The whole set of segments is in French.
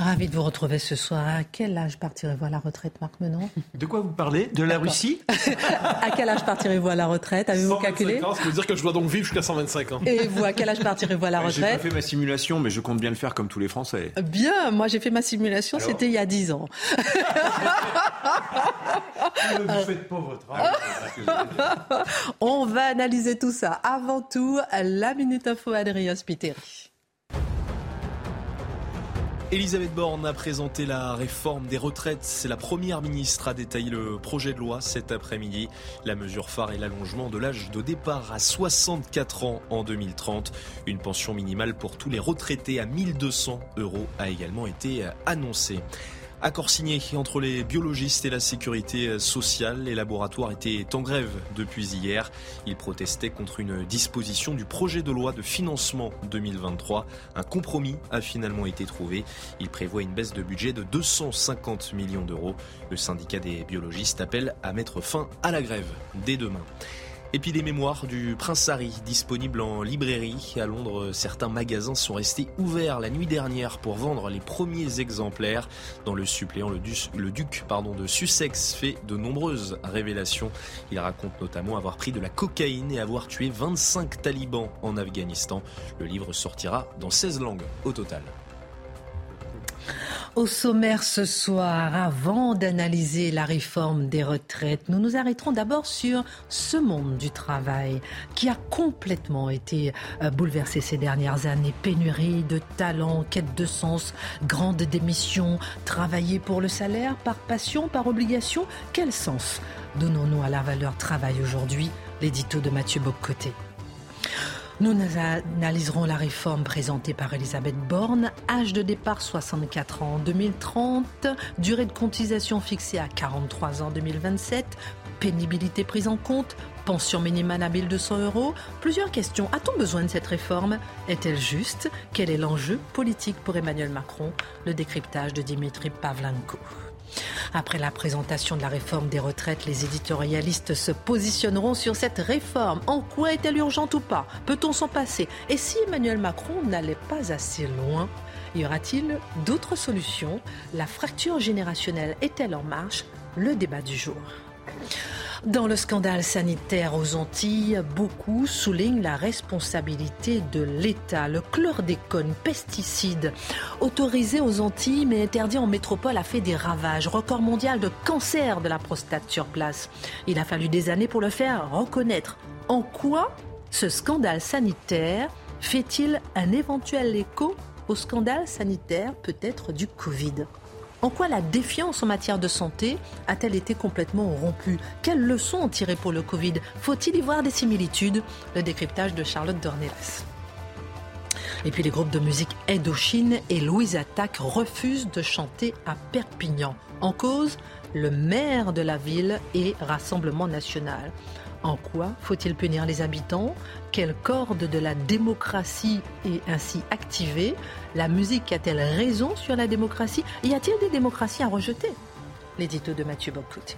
Ravi de vous retrouver ce soir. À quel âge partirez-vous à la retraite, Marc Menon De quoi vous parlez? De la Russie? À quel âge partirez-vous à la retraite? Avez-vous calculé? ans, Ça veut dire que je dois donc vivre jusqu'à 125 ans. Et vous, à quel âge partirez-vous à la J'ai pas retraite fait ma simulation, mais je compte bien le faire comme tous les Français. Bien, moi j'ai fait ma simulation, c'était il y a 10 ans. Vous faites pas votre âge. On va analyser tout ça. Avant tout, la Minute Info Adrien Spiteri. Elisabeth Borne a présenté la réforme des retraites. C'est la première ministre à détailler le projet de loi cet après-midi. La mesure phare est l'allongement de l'âge de départ à 64 ans en 2030. Une pension minimale pour tous les retraités à 1200 euros a également été annoncée. Accord signé entre les biologistes et la sécurité sociale. Les laboratoires étaient en grève depuis hier. Ils protestaient contre une disposition du projet de loi de financement 2023. Un compromis a finalement été trouvé. Il prévoit une baisse de budget de 250 millions d'euros. Le syndicat des biologistes appelle à mettre fin à la grève dès demain. Et puis les mémoires du Prince Harry, disponibles en librairie. À Londres, certains magasins sont restés ouverts la nuit dernière pour vendre les premiers exemplaires. Dans le suppléant, le, duc, le duc pardon, de Sussex fait de nombreuses révélations. Il raconte notamment avoir pris de la cocaïne et avoir tué 25 talibans en Afghanistan. Le livre sortira dans 16 langues au total. Au sommaire ce soir, avant d'analyser la réforme des retraites, nous nous arrêterons d'abord sur ce monde du travail qui a complètement été euh, bouleversé ces dernières années. Pénurie de talents, quête de sens, grande démission, travailler pour le salaire, par passion, par obligation. Quel sens donnons-nous à la valeur travail aujourd'hui? L'édito de Mathieu Boccoté. Nous analyserons la réforme présentée par Elisabeth Borne. Âge de départ 64 ans en 2030, durée de cotisation fixée à 43 ans en 2027, pénibilité prise en compte, pension minimale à 1200 euros. Plusieurs questions. A-t-on besoin de cette réforme? Est-elle juste? Quel est l'enjeu politique pour Emmanuel Macron? Le décryptage de Dimitri Pavlenko. Après la présentation de la réforme des retraites, les éditorialistes se positionneront sur cette réforme. En quoi est-elle urgente ou pas? Peut-on s'en passer? Et si Emmanuel Macron n'allait pas assez loin y aura-t-il d'autres solutions? La fracture générationnelle est-elle en marche? Le débat du jour. Dans le scandale sanitaire aux Antilles, beaucoup soulignent la responsabilité de l'État. Le chlordécone, pesticide, autorisé aux Antilles mais interdit en métropole, a fait des ravages. Record mondial de cancer de la prostate sur place. Il a fallu des années pour le faire reconnaître. En quoi ce scandale sanitaire fait-il un éventuel écho au scandale sanitaire peut-être du Covid? En quoi la défiance en matière de santé a-t-elle été complètement rompue? Quelles leçons en tirer pour le Covid? Faut-il y voir des similitudes? Le décryptage de Charlotte Dornelas. Et puis les groupes de musique Indochine et Louise Attaque refusent de chanter à Perpignan. En cause, le maire de la ville et Rassemblement national. En quoi faut-il punir les habitants? Quelle corde de la démocratie est ainsi activée? La musique a-t-elle raison sur la démocratie? Y a-t-il des démocraties à rejeter? L'édito de Mathieu Boccoté.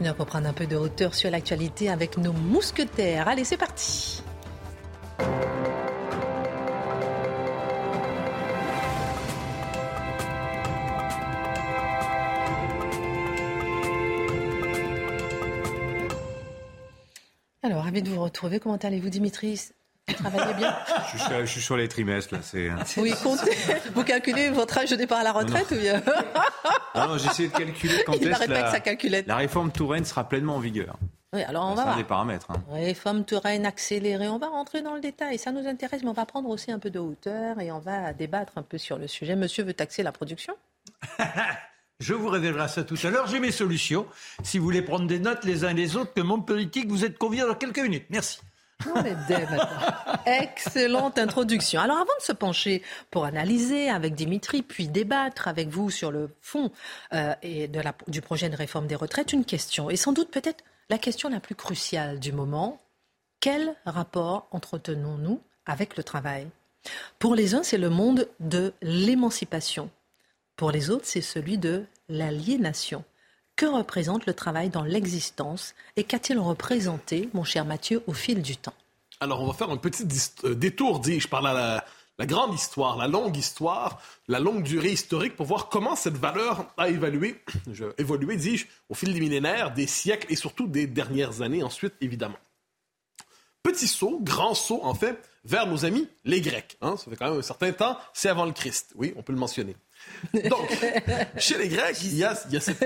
Nous allons prendre un peu de hauteur sur l'actualité avec nos mousquetaires. Allez, c'est parti De vous retrouver. Comment allez-vous, Dimitri? Vous travaillez bien? Je, suis, je suis sur les trimestres, là. C'est... Oui, comptez. Vous calculez votre âge de départ à la retraite ou bien? Non, non, essayé de calculer quand Il pas la, la réforme Touraine sera pleinement en vigueur. Oui, alors on va voir. des paramètres. hein. Réforme Touraine accélérée, on va rentrer dans le détail, ça nous intéresse, mais on va prendre aussi un peu de hauteur et on va débattre un peu sur le sujet. Monsieur veut taxer la production? Je vous révélerai ça tout à l'heure. J'ai mes solutions. Si vous voulez prendre des notes les uns les autres, que monde politique, vous êtes conviés dans quelques minutes. Merci. Excellente introduction. Alors, avant de se pencher pour analyser avec Dimitri, puis débattre avec vous sur le fond euh, du projet de réforme des retraites, une question, et sans doute peut-être la question la plus cruciale du moment. Quel rapport entretenons-nous avec le travail? Pour les uns, c'est le monde de l'émancipation. Pour les autres, c'est celui de l'aliénation. Que représente le travail dans l'existence et qu'a-t-il représenté, mon cher Mathieu, au fil du temps? Alors, on va faire un petit euh, détour, dis-je, par la, grande histoire, la longue histoire, la longue durée historique pour voir comment cette valeur a évolué, évolué dis-je, au fil des millénaires, des siècles et surtout des dernières années ensuite, évidemment. Petit saut, grand saut, en fait, vers nos amis les Grecs. Hein. ça fait quand même un certain temps, c'est avant le Christ. Oui, on peut le mentionner. Donc, chez les Grecs, il y a, cette,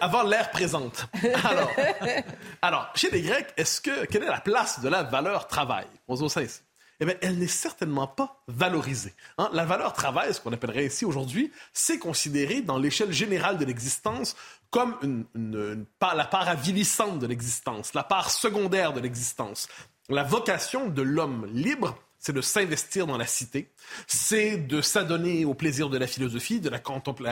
avant l'ère présente. Alors, alors, chez les Grecs, est-ce que quelle est la place de la valeur travail? Eh bien, elle n'est certainement pas valorisée. Hein. La valeur travail, ce qu'on appellerait ici aujourd'hui, c'est considéré dans l'échelle générale de l'existence comme la part avilissante de l'existence, la part secondaire de l'existence. La vocation de l'homme libre, c'est de s'investir dans la cité, c'est de s'adonner au plaisir de la philosophie, de la,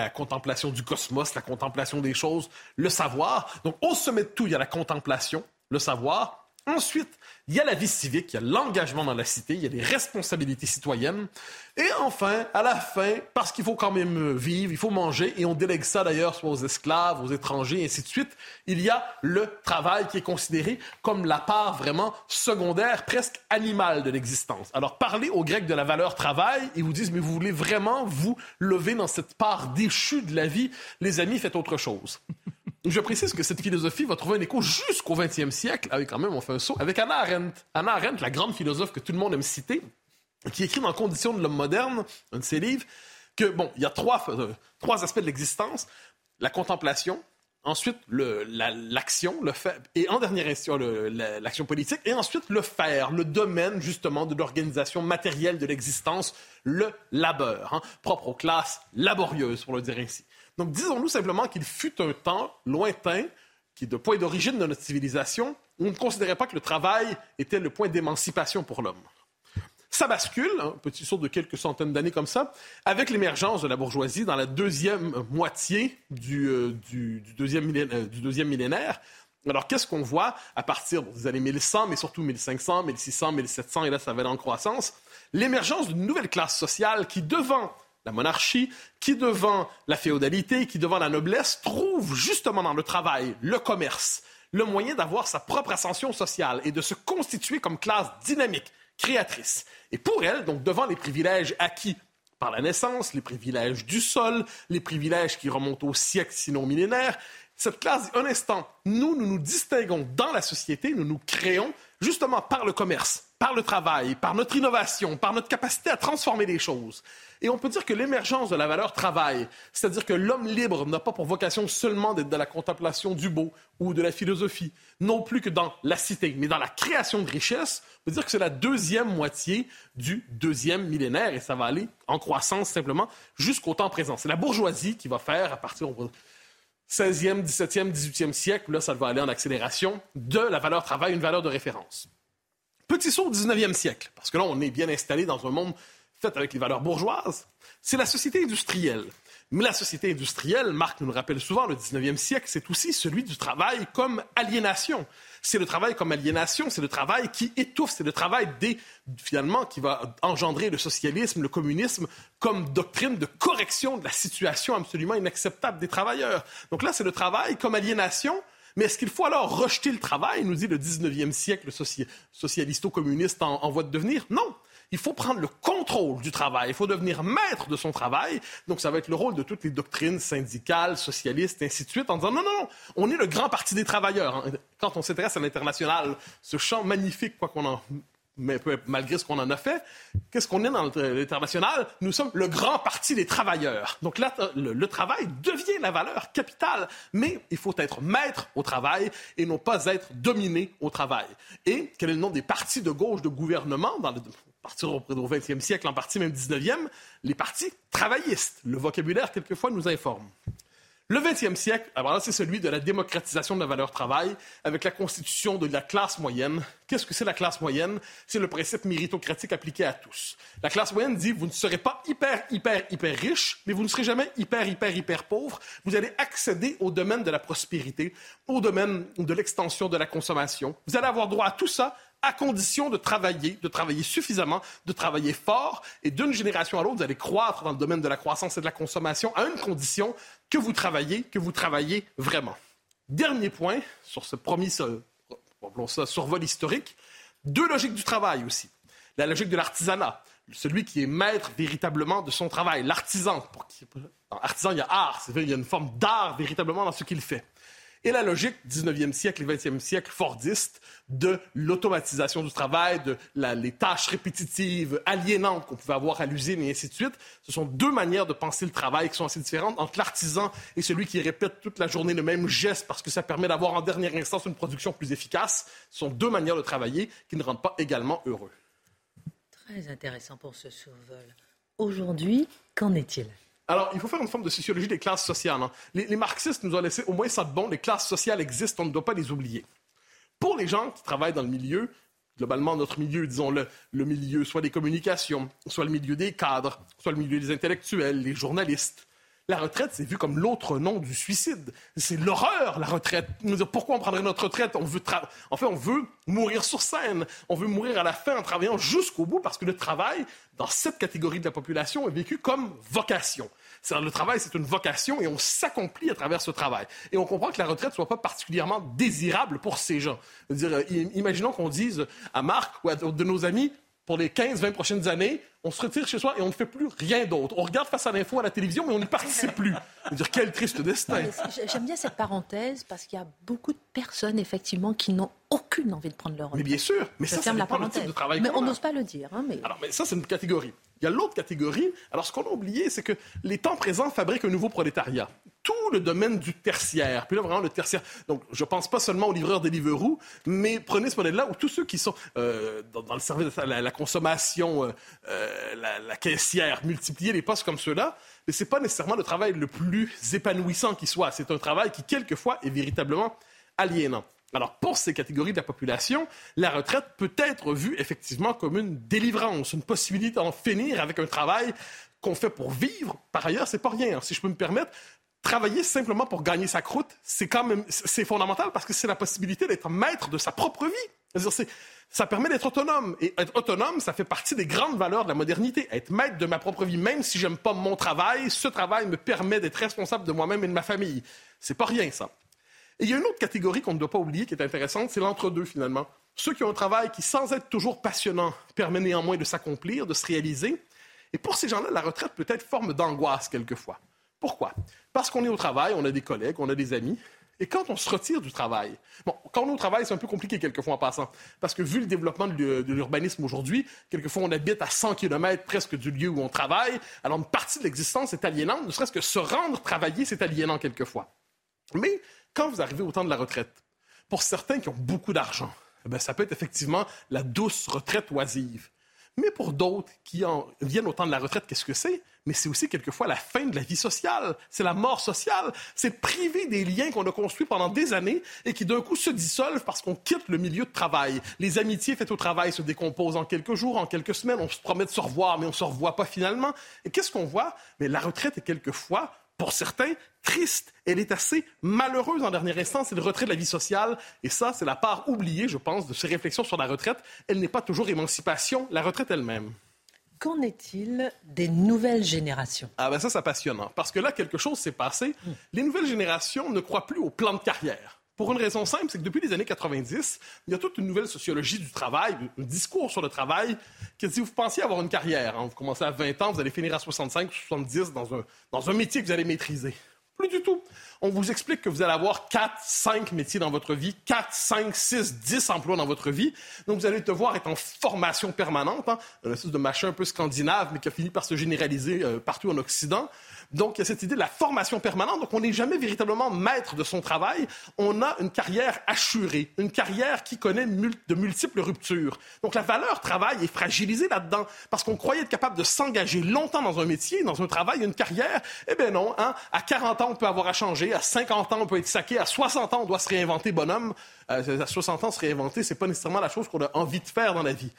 contemplation du cosmos, la contemplation des choses, le savoir. Donc, au sommet de tout, il y a la contemplation, le savoir, Ensuite, il y a la vie civique, il y a l'engagement dans la cité, il y a les responsabilités citoyennes. Et enfin, à la fin, parce qu'il faut quand même vivre, il faut manger, et on délègue ça d'ailleurs soit aux esclaves, aux étrangers, et ainsi de suite, il y a le travail qui est considéré comme la part vraiment secondaire, presque animale de l'existence. Alors, parlez aux Grecs de la valeur travail, ils vous disent, mais vous voulez vraiment vous lever dans cette part déchue de la vie, les amis, faites autre chose. Je précise que cette philosophie va trouver un écho jusqu'au 20e siècle, avec quand même, on fait un saut, avec Anna Arendt. Anna Arendt, la grande philosophe que tout le monde aime citer, qui écrit dans Conditions de l'homme moderne, un de ses livres, que, bon, il y a trois, euh, trois aspects de l'existence. La contemplation, ensuite l'action, le, fait, et en dernière question, l'action politique, et ensuite le faire, le domaine justement de l'organisation matérielle de l'existence, le labeur, hein, propre aux classes laborieuses, pour le dire ainsi. Donc disons-nous simplement qu'il fut un temps lointain, qui de point d'origine de notre civilisation, où on ne considérait pas que le travail était le point d'émancipation pour l'homme. Ça bascule, un hein, petit saut de quelques centaines d'années comme ça, avec l'émergence de la bourgeoisie dans la deuxième moitié du, euh, deuxième, millénaire, euh, du deuxième millénaire. Alors, qu'est-ce qu'on voit à partir des années 1100, mais surtout 1500, 1600, 1700, et là, ça va aller en croissance? L'émergence d'une nouvelle classe sociale qui, devant la monarchie, qui devant la féodalité, qui devant la noblesse, trouve justement dans le travail, le commerce, le moyen d'avoir sa propre ascension sociale et de se constituer comme classe dynamique, créatrice. Et pour elle, donc devant les privilèges acquis par la naissance, les privilèges du sol, les privilèges qui remontent au siècle, sinon millénaires, cette classe un instant, nous, nous nous distinguons dans la société, nous nous créons justement par le commerce, par le travail, par notre innovation, par notre capacité à transformer les choses. Et on peut dire que l'émergence de la valeur travail, c'est-à-dire que l'homme libre n'a pas pour vocation seulement d'être de la contemplation du beau ou de la philosophie, non plus que dans la cité, mais dans la création de richesses, on peut dire que c'est la deuxième moitié du deuxième millénaire et ça va aller en croissance simplement jusqu'au temps présent. C'est la bourgeoisie qui va faire à partir du 16e, 17e, 18e siècle, là ça va aller en accélération, de la valeur travail une valeur de référence. Petit saut au 19e siècle, parce que là, on est bien installé dans un monde fait avec les valeurs bourgeoises. C'est la société industrielle. Mais la société industrielle, Marc nous le rappelle souvent, le 19e siècle, c'est aussi celui du travail comme aliénation. C'est le travail comme aliénation, c'est le travail qui étouffe, c'est le travail des, finalement, qui va engendrer le socialisme, le communisme comme doctrine de correction de la situation absolument inacceptable des travailleurs. Donc là, c'est le travail comme aliénation, mais est-ce qu'il faut alors rejeter le travail, nous dit le 19e siècle socialisto-communiste en, voie de devenir? Non. Il faut prendre le contrôle du travail. Il faut devenir maître de son travail. Donc, ça va être le rôle de toutes les doctrines syndicales, socialistes, ainsi de suite, en disant non, non, non, on est le grand parti des travailleurs. Quand on s'intéresse à l'international, ce champ magnifique, quoi qu'on en mais malgré ce qu'on en a fait, qu'est-ce qu'on est dans l'international? Nous sommes le grand parti des travailleurs. Donc là, le, travail devient la valeur capitale, mais il faut être maître au travail et non pas être dominé au travail. Et quel est le nom des partis de gauche de gouvernement dans le, partir au 20e siècle, en partie même 19e, les partis travaillistes. Le vocabulaire, quelquefois, nous informe. Le 20e siècle, alors là, c'est celui de la démocratisation de la valeur travail avec la constitution de la classe moyenne. Qu'est-ce que c'est la classe moyenne? C'est le principe méritocratique appliqué à tous. La classe moyenne dit, vous ne serez pas hyper, hyper, hyper riche, mais vous ne serez jamais hyper, hyper, hyper pauvre. Vous allez accéder au domaine de la prospérité, au domaine de l'extension de la consommation. Vous allez avoir droit à tout ça à condition de travailler, de travailler suffisamment, de travailler fort, et d'une génération à l'autre, vous allez croître dans le domaine de la croissance et de la consommation à une condition que vous travaillez, que vous travaillez vraiment. Dernier point sur ce premier survol historique, deux logiques du travail aussi. La logique de l'artisanat, celui qui est maître véritablement de son travail, l'artisan. Artisan, il y a art, il y a une forme d'art véritablement dans ce qu'il fait et la logique 19e siècle et 20e siècle fordiste de l'automatisation du travail, de les tâches répétitives, aliénantes qu'on pouvait avoir à l'usine et ainsi de suite. Ce sont deux manières de penser le travail qui sont assez différentes entre l'artisan et celui qui répète toute la journée le même geste parce que ça permet d'avoir en dernière instance une production plus efficace. Ce sont deux manières de travailler qui ne rendent pas également heureux. Très intéressant pour ce survol. Aujourd'hui, qu'en est-il? Alors, il faut faire une forme de sociologie des classes sociales. Hein. Les, marxistes nous ont laissé au moins ça de bon. Les classes sociales existent, on ne doit pas les oublier. Pour les gens qui travaillent dans le milieu, globalement, notre milieu, disons le, le milieu soit des communications, soit le milieu des cadres, soit le milieu des intellectuels, les journalistes, la retraite, c'est vu comme l'autre nom du suicide. C'est l'horreur, la retraite. Pourquoi on prendrait notre retraite? On veut En fait, on veut mourir sur scène. On veut mourir à la fin en travaillant jusqu'au bout parce que le travail, dans cette catégorie de la population, est vécu comme vocation. Le travail, c'est une vocation et on s'accomplit à travers ce travail. Et on comprend que la retraite ne soit pas particulièrement désirable pour ces gens. Dire, imaginons qu'on dise à Marc ou à de nos amis, pour les 15-20 prochaines années, on se retire chez soi et on ne fait plus rien d'autre. On regarde face à l'info à la télévision, mais on n'y participe plus. dire quel triste destin. J'aime bien cette parenthèse parce qu'il y a beaucoup de personnes, effectivement, qui n'ont aucune envie de prendre leur retraite. Mais bien sûr, mais ça, ça, la parenthèse. de travail Mais on n'ose pas le dire. Hein, mais... Alors, mais ça, c'est une catégorie. Il y a l'autre catégorie. Alors, ce qu'on a oublié, c'est que les temps présents fabriquent un nouveau prolétariat. Tout le domaine du tertiaire. Puis là, vraiment, le tertiaire. Donc, je ne pense pas seulement aux livreurs Deliveroo, mais prenez ce modèle-là où tous ceux qui sont euh, dans, le service de la, consommation, euh, euh, la, la, caissière, multiplier les postes comme ceux-là, mais ce n'est pas nécessairement le travail le plus épanouissant qui soit. C'est un travail qui, quelquefois, est véritablement aliénant. Alors, pour ces catégories de la population, la retraite peut être vue effectivement comme une délivrance, une possibilité d'en finir avec un travail qu'on fait pour vivre. Par ailleurs, c'est pas rien. Si je peux me permettre, travailler simplement pour gagner sa croûte, c'est quand même c'est fondamental parce que c'est la possibilité d'être maître de sa propre vie. Ça permet d'être autonome. Et être autonome, ça fait partie des grandes valeurs de la modernité. Être maître de ma propre vie, même si j'aime pas mon travail, ce travail me permet d'être responsable de moi-même et de ma famille. C'est pas rien, ça. Et il y a une autre catégorie qu'on ne doit pas oublier qui est intéressante, c'est l'entre-deux finalement. Ceux qui ont un travail qui, sans être toujours passionnant, permet néanmoins de s'accomplir, de se réaliser. Et pour ces gens-là, la retraite peut être forme d'angoisse quelquefois. Pourquoi? Parce qu'on est au travail, on a des collègues, on a des amis. Et quand on se retire du travail, bon, quand on est travail, c'est un peu compliqué quelquefois en passant, parce que vu le développement de l'urbanisme aujourd'hui, quelquefois on habite à 100 km presque du lieu où on travaille, alors une partie de l'existence est aliénante, ne serait-ce que se rendre travailler, c'est aliénant quelquefois. Mais quand vous arrivez au temps de la retraite, pour certains qui ont beaucoup d'argent, eh ça peut être effectivement la douce retraite oisive. Mais pour d'autres qui en viennent au temps de la retraite, qu'est-ce que c'est? Mais c'est aussi quelquefois la fin de la vie sociale. C'est la mort sociale. C'est priver des liens qu'on a construits pendant des années et qui d'un coup se dissolvent parce qu'on quitte le milieu de travail. Les amitiés faites au travail se décomposent en quelques jours, en quelques semaines. On se promet de se revoir, mais on ne se revoit pas finalement. Et qu'est-ce qu'on voit? Mais la retraite est quelquefois pour certains, triste. Elle est assez malheureuse en dernière instance. C'est le retrait de la vie sociale. Et ça, c'est la part oubliée, je pense, de ces réflexions sur la retraite. Elle n'est pas toujours émancipation, la retraite elle-même. Qu'en est-il des nouvelles générations? Ah ben ça, c'est passionnant. Parce que là, quelque chose s'est passé. Les nouvelles générations ne croient plus au plan de carrière. Pour une raison simple, c'est que depuis les années 90, il y a toute une nouvelle sociologie du travail, un discours sur le travail, qui dit vous pensiez avoir une carrière, hein, vous commencez à 20 ans, vous allez finir à 65 ou 70 dans un, dans un métier que vous allez maîtriser. Plus du tout. On vous explique que vous allez avoir 4, 5 métiers dans votre vie, 4, 5, 6, 10 emplois dans votre vie. Donc, vous allez devoir être en formation permanente, hein, un espèce de machin un peu scandinave, mais qui a fini par se généraliser euh, partout en Occident. Donc, il y a cette idée de la formation permanente. Donc, on n'est jamais véritablement maître de son travail. On a une carrière assurée, une carrière qui connaît de multiples ruptures. Donc, la valeur travail est fragilisée là-dedans parce qu'on croyait être capable de s'engager longtemps dans un métier, dans un travail, une carrière. Eh bien non, hein? à 40 ans, on peut avoir à changer, à 50 ans, on peut être saqué, à 60 ans, on doit se réinventer, bonhomme. Euh, à 60 ans, se réinventer, c'est pas nécessairement la chose qu'on a envie de faire dans la vie.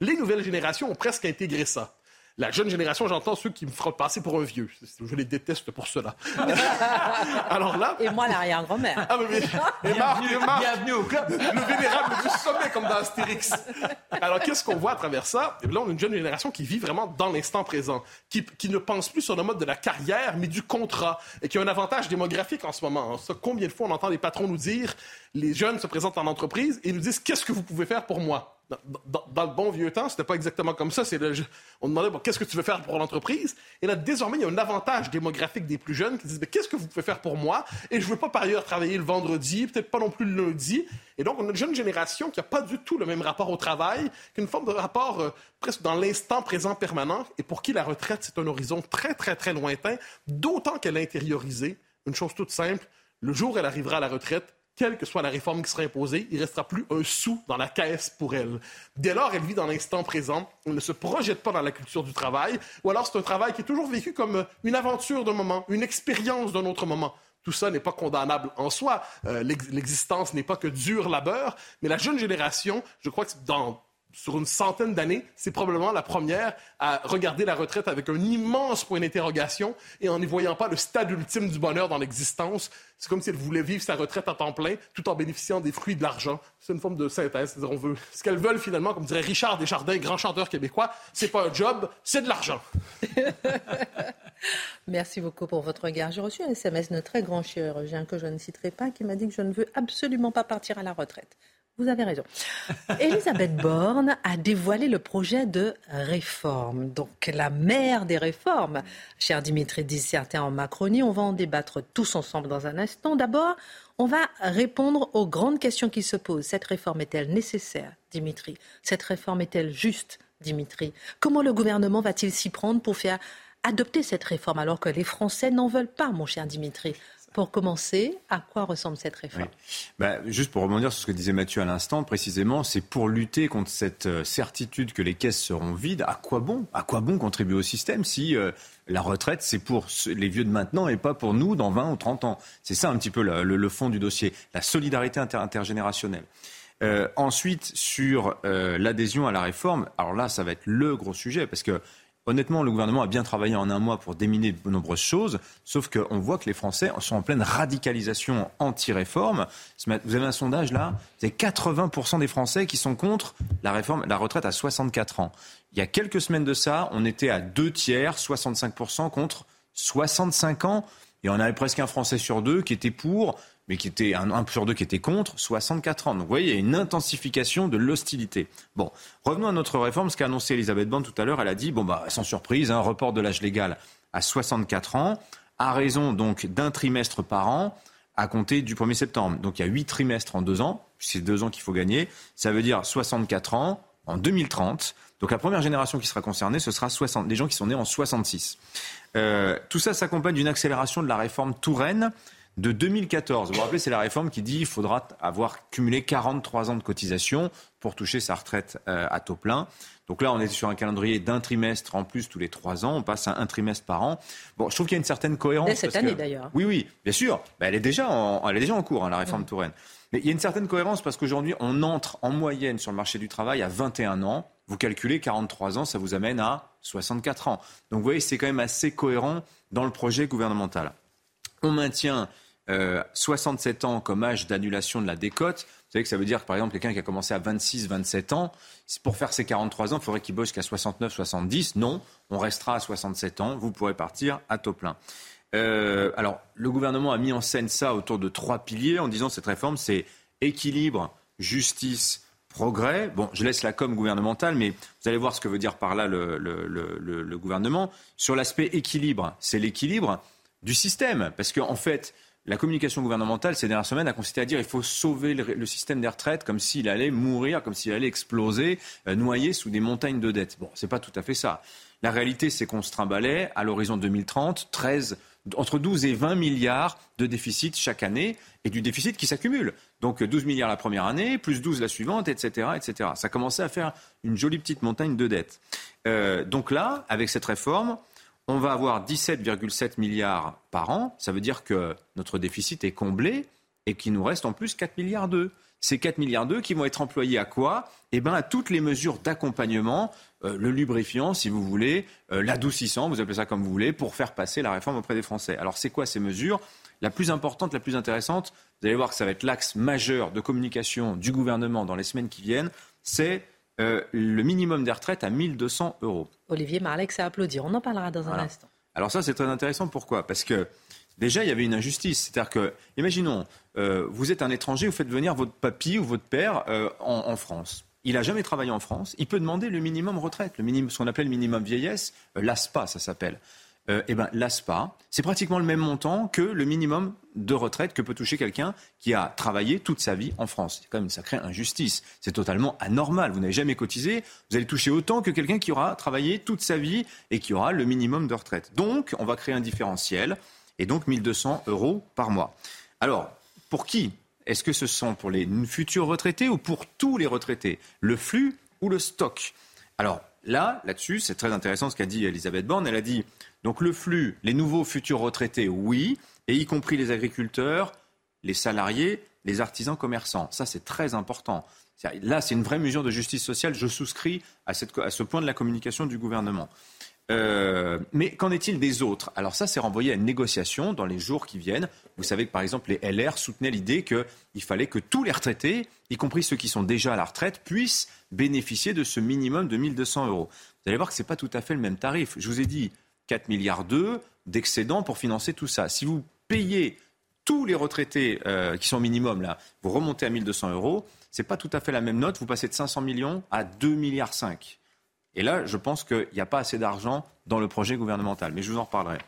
Les nouvelles générations ont presque intégré ça. La jeune génération, j'entends ceux qui me feront passer pour un vieux. Je les déteste pour cela. Alors là. Et moi, l'arrière-grand-mère. Ah, mais, et Marc, bienvenue, au club. Le vénérable du sommet, comme dans Astérix. Alors, qu'est-ce qu'on voit à travers ça? Et là, on a une jeune génération qui vit vraiment dans l'instant présent, qui, qui, ne pense plus sur le mode de la carrière, mais du contrat, et qui a un avantage démographique en ce moment. Ça, combien de fois on entend les patrons nous dire les jeunes se présentent en entreprise et nous disent qu'est-ce que vous pouvez faire pour moi dans, le bon vieux temps, c'était pas exactement comme ça. On demandait qu'est-ce que tu veux faire pour l'entreprise? Et là, désormais, il y a un avantage démographique des plus jeunes qui disent qu'est-ce que vous pouvez faire pour moi? Et je veux pas par ailleurs travailler le vendredi, peut-être pas non plus le lundi. Et donc, on a une jeune génération qui a pas du tout le même rapport au travail, qu'une forme de rapport euh, presque dans l'instant présent permanent, et pour qui la retraite c'est un horizon très très très lointain, d'autant qu'elle a intériorisé une chose toute simple. Le jour où elle arrivera à la retraite, quelle que soit la réforme qui sera imposée, il ne restera plus un sou dans la caisse pour elle. Dès lors, elle vit dans l'instant présent, elle ne se projette pas dans la culture du travail, ou alors c'est un travail qui est toujours vécu comme une aventure d'un moment, une expérience d'un autre moment. Tout ça n'est pas condamnable en soi. Euh, l'existence n'est pas que dur labeur, mais la jeune génération, je crois que dans sur une centaine d'années, c'est probablement la première à regarder la retraite avec un immense point d'interrogation et en n'y voyant pas le stade ultime du bonheur dans l'existence. C'est comme si elle voulait vivre sa retraite à temps plein tout en bénéficiant des fruits de l'argent. C'est une forme de synthèse. Ce qu'elles veulent finalement, comme dirait Richard Desjardins, grand chanteur québécois, c'est pas un job, c'est de l'argent. Merci beaucoup pour votre regard. J'ai reçu un SMS d'un très grand chirurgien que je ne citerai pas qui m'a dit que je ne veux absolument pas partir à la retraite. Vous avez raison. Elisabeth Borne a dévoilé le projet de réforme. Donc la mère des réformes, cher Dimitri, disent certains en Macronie. On va en débattre tous ensemble dans un instant. D'abord, on va répondre aux grandes questions qui se posent. Cette réforme est-elle nécessaire, Dimitri? Cette réforme est-elle juste, Dimitri? Comment le gouvernement va-t-il s'y prendre pour faire adopter cette réforme alors que les Français n'en veulent pas, mon cher Dimitri? Pour commencer, à quoi ressemble cette réforme? Bah, Juste pour rebondir sur ce que disait Mathieu à l'instant, précisément, c'est pour lutter contre cette euh, certitude que les caisses seront vides. À quoi bon? À quoi bon contribuer au système si euh, la retraite, c'est pour les vieux de maintenant et pas pour nous dans 20 ou 30 ans? C'est ça un petit peu le, fond du dossier, la solidarité intergénérationnelle. Euh, ensuite, sur l'adhésion à la réforme, alors là, ça va être le gros sujet parce que Honnêtement, le gouvernement a bien travaillé en un mois pour déminer de nombreuses choses, sauf qu'on voit que les Français sont en pleine radicalisation anti-réforme. Vous avez un sondage là, c'est 80% des Français qui sont contre la réforme, la retraite à 64 ans. Il y a quelques semaines de ça, on était à deux tiers, 65% contre 65 ans, et on avait presque un Français sur deux qui était pour mais qui était un, un sur deux qui était contre, 64 ans. Donc vous voyez, il y a une intensification de l'hostilité. Bon, revenons à notre réforme, ce qu'a annoncé Elisabeth Borne tout à l'heure. Elle a dit, bon bah sans surprise, un report de l'âge légal à 64 ans, à raison donc d'un trimestre par an à compter du 1er septembre. Donc il y a 8 trimestres en deux ans, c'est deux ans qu'il faut gagner. Ça veut dire 64 ans en 2030. Donc la première génération qui sera concernée, ce sera 60, des gens qui sont nés en 66. Euh, tout ça s'accompagne d'une accélération de la réforme Touraine de 2014. Vous vous rappelez, c'est la réforme qui dit qu'il faudra avoir cumulé 43 ans de cotisation pour toucher sa retraite euh, à taux plein. Donc là, on est sur un calendrier d'un trimestre en plus tous les trois ans. On passe à un trimestre par an. Bon, je trouve qu'il y a une certaine cohérence. Dès cette année, d'ailleurs. Oui, oui, bien sûr. Ben, elle, est déjà en, elle est déjà en cours, hein, la réforme Touraine. Mais il y a une certaine cohérence parce qu'aujourd'hui, on entre en moyenne sur le marché du travail à 21 ans. Vous calculez 43 ans, ça vous amène à 64 ans. Donc vous voyez, c'est quand même assez cohérent dans le projet gouvernemental. On maintient 67 euh, ans comme âge d'annulation de la décote. Vous savez que ça veut dire que, par exemple, quelqu'un qui a commencé à 26, 27 ans, pour faire ses 43 ans, il faudrait qu'il bosse qu'à 69, 70. Non, on restera à 67 ans. Vous pourrez partir à taux plein. Euh, alors, le gouvernement a mis en scène ça autour de trois piliers en disant cette réforme, c'est équilibre, justice, progrès. Bon, je laisse la com gouvernementale, mais vous allez voir ce que veut dire par là le gouvernement. Sur l'aspect équilibre, c'est l'équilibre du système. Parce qu'en fait, la communication gouvernementale ces dernières semaines a consisté à dire il faut sauver le, système des retraites comme s'il allait mourir, comme s'il allait exploser, euh, noyer sous des montagnes de dettes. Bon, c'est pas tout à fait ça. La réalité, c'est qu'on se trimbalait à l'horizon 2030 13 entre 12 et 20 milliards de déficit chaque année et du déficit qui s'accumule. Donc 12 milliards la première année, plus 12 la suivante, etc., etc. Ça commençait à faire une jolie petite montagne de dettes. Euh, donc là, avec cette réforme, on va avoir 17,7 milliards par an. Ça veut dire que notre déficit est comblé et qu'il nous reste en plus 4 milliards d'euros. Ces 4 milliards d'euros qui vont être employés à quoi? Eh bien, à toutes les mesures d'accompagnement, euh, le lubrifiant, si vous voulez, euh, l'adoucissant, vous appelez ça comme vous voulez, pour faire passer la réforme auprès des Français. Alors, c'est quoi ces mesures? La plus importante, la plus intéressante, vous allez voir que ça va être l'axe majeur de communication du gouvernement dans les semaines qui viennent, c'est euh, le minimum des retraites à 1200 euros. Olivier Marlex a applaudi. On en parlera dans un instant. Alors ça, c'est très intéressant. Pourquoi? Parce que déjà, il y avait une injustice. C'est-à-dire que, imaginons, euh, vous êtes un étranger, vous faites venir votre papy ou votre père euh, en, France. Il n'a jamais travaillé en France. Il peut demander le minimum retraite, le minimum, ce qu'on appelle le minimum vieillesse, l'ASPA, ça s'appelle euh, eh ben, l'ASPA, c'est pratiquement le même montant que le minimum de retraite que peut toucher quelqu'un qui a travaillé toute sa vie en France. C'est quand même une sacrée injustice. C'est totalement anormal. Vous n'avez jamais cotisé, vous allez toucher autant que quelqu'un qui aura travaillé toute sa vie et qui aura le minimum de retraite. Donc, on va créer un différentiel et donc 1200 euros par mois. Alors, pour qui Est-ce que ce sont? Pour les futurs retraités ou pour tous les retraités? Le flux ou le stock? Alors, là, là-dessus, c'est très intéressant ce qu'a dit Elisabeth Borne. Elle a dit donc le flux, les nouveaux futurs retraités, oui, et y compris les agriculteurs, les salariés, les artisans commerçants. Ça, c'est très important. Là, c'est une vraie mesure de justice sociale. Je souscris à, ce point de la communication du gouvernement. Euh, mais qu'en est-il des autres? Alors ça, c'est renvoyé à une négociation dans les jours qui viennent. Vous savez que, par exemple, les LR soutenaient l'idée qu'il fallait que tous les retraités, y compris ceux qui sont déjà à la retraite, puissent bénéficier de ce minimum de 1200 euros. Vous allez voir que ce n'est pas tout à fait le même tarif. Je vous ai dit, 4 milliards d'euros d'excédent pour financer tout ça. Si vous payez tous les retraités euh, qui sont minimum, là, vous remontez à 1200 euros, ce n'est pas tout à fait la même note. Vous passez de 500 millions à 2 milliards 5. Et là, je pense qu'il n'y a pas assez d'argent dans le projet gouvernemental. Mais je vous en reparlerai.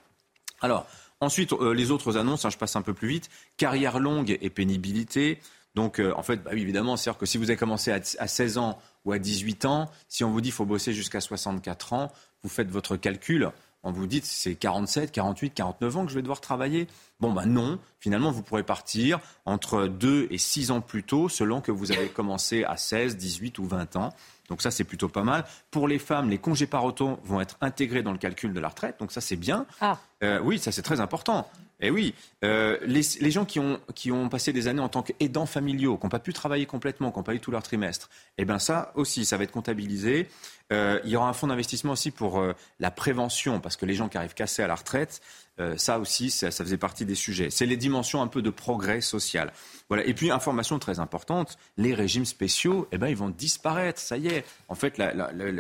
Alors, ensuite, euh, les autres annonces, hein, je passe un peu plus vite. Carrière longue et pénibilité. Donc, euh, en fait, bah, évidemment, c'est-à-dire que si vous avez commencé à, 16 ans ou à 18 ans, si on vous dit qu'il faut bosser jusqu'à 64 ans, vous faites votre calcul on vous dit c'est 47, 48, 49 ans que je vais devoir travailler. Bon, ben non, finalement, vous pourrez partir entre 2 et 6 ans plus tôt, selon que vous avez commencé à 16, 18 ou 20 ans. Donc ça, c'est plutôt pas mal. Pour les femmes, les congés parentaux vont être intégrés dans le calcul de la retraite. Donc ça, c'est bien. Ah. Euh, oui, ça, c'est très important. Et oui, euh, les, gens qui ont, qui ont passé des années en tant qu'aidants familiaux, qui n'ont pas pu travailler complètement, qui n'ont pas eu tout leur trimestre, eh bien ça aussi, ça va être comptabilisé. Euh, il y aura un fonds d'investissement aussi pour euh, la prévention, parce que les gens qui arrivent cassés à la retraite, ça aussi, ça, faisait partie des sujets. C'est les dimensions un peu de progrès social. Voilà. Et puis, information très importante, les régimes spéciaux, eh ben, ils vont disparaître. Ça y est. En fait,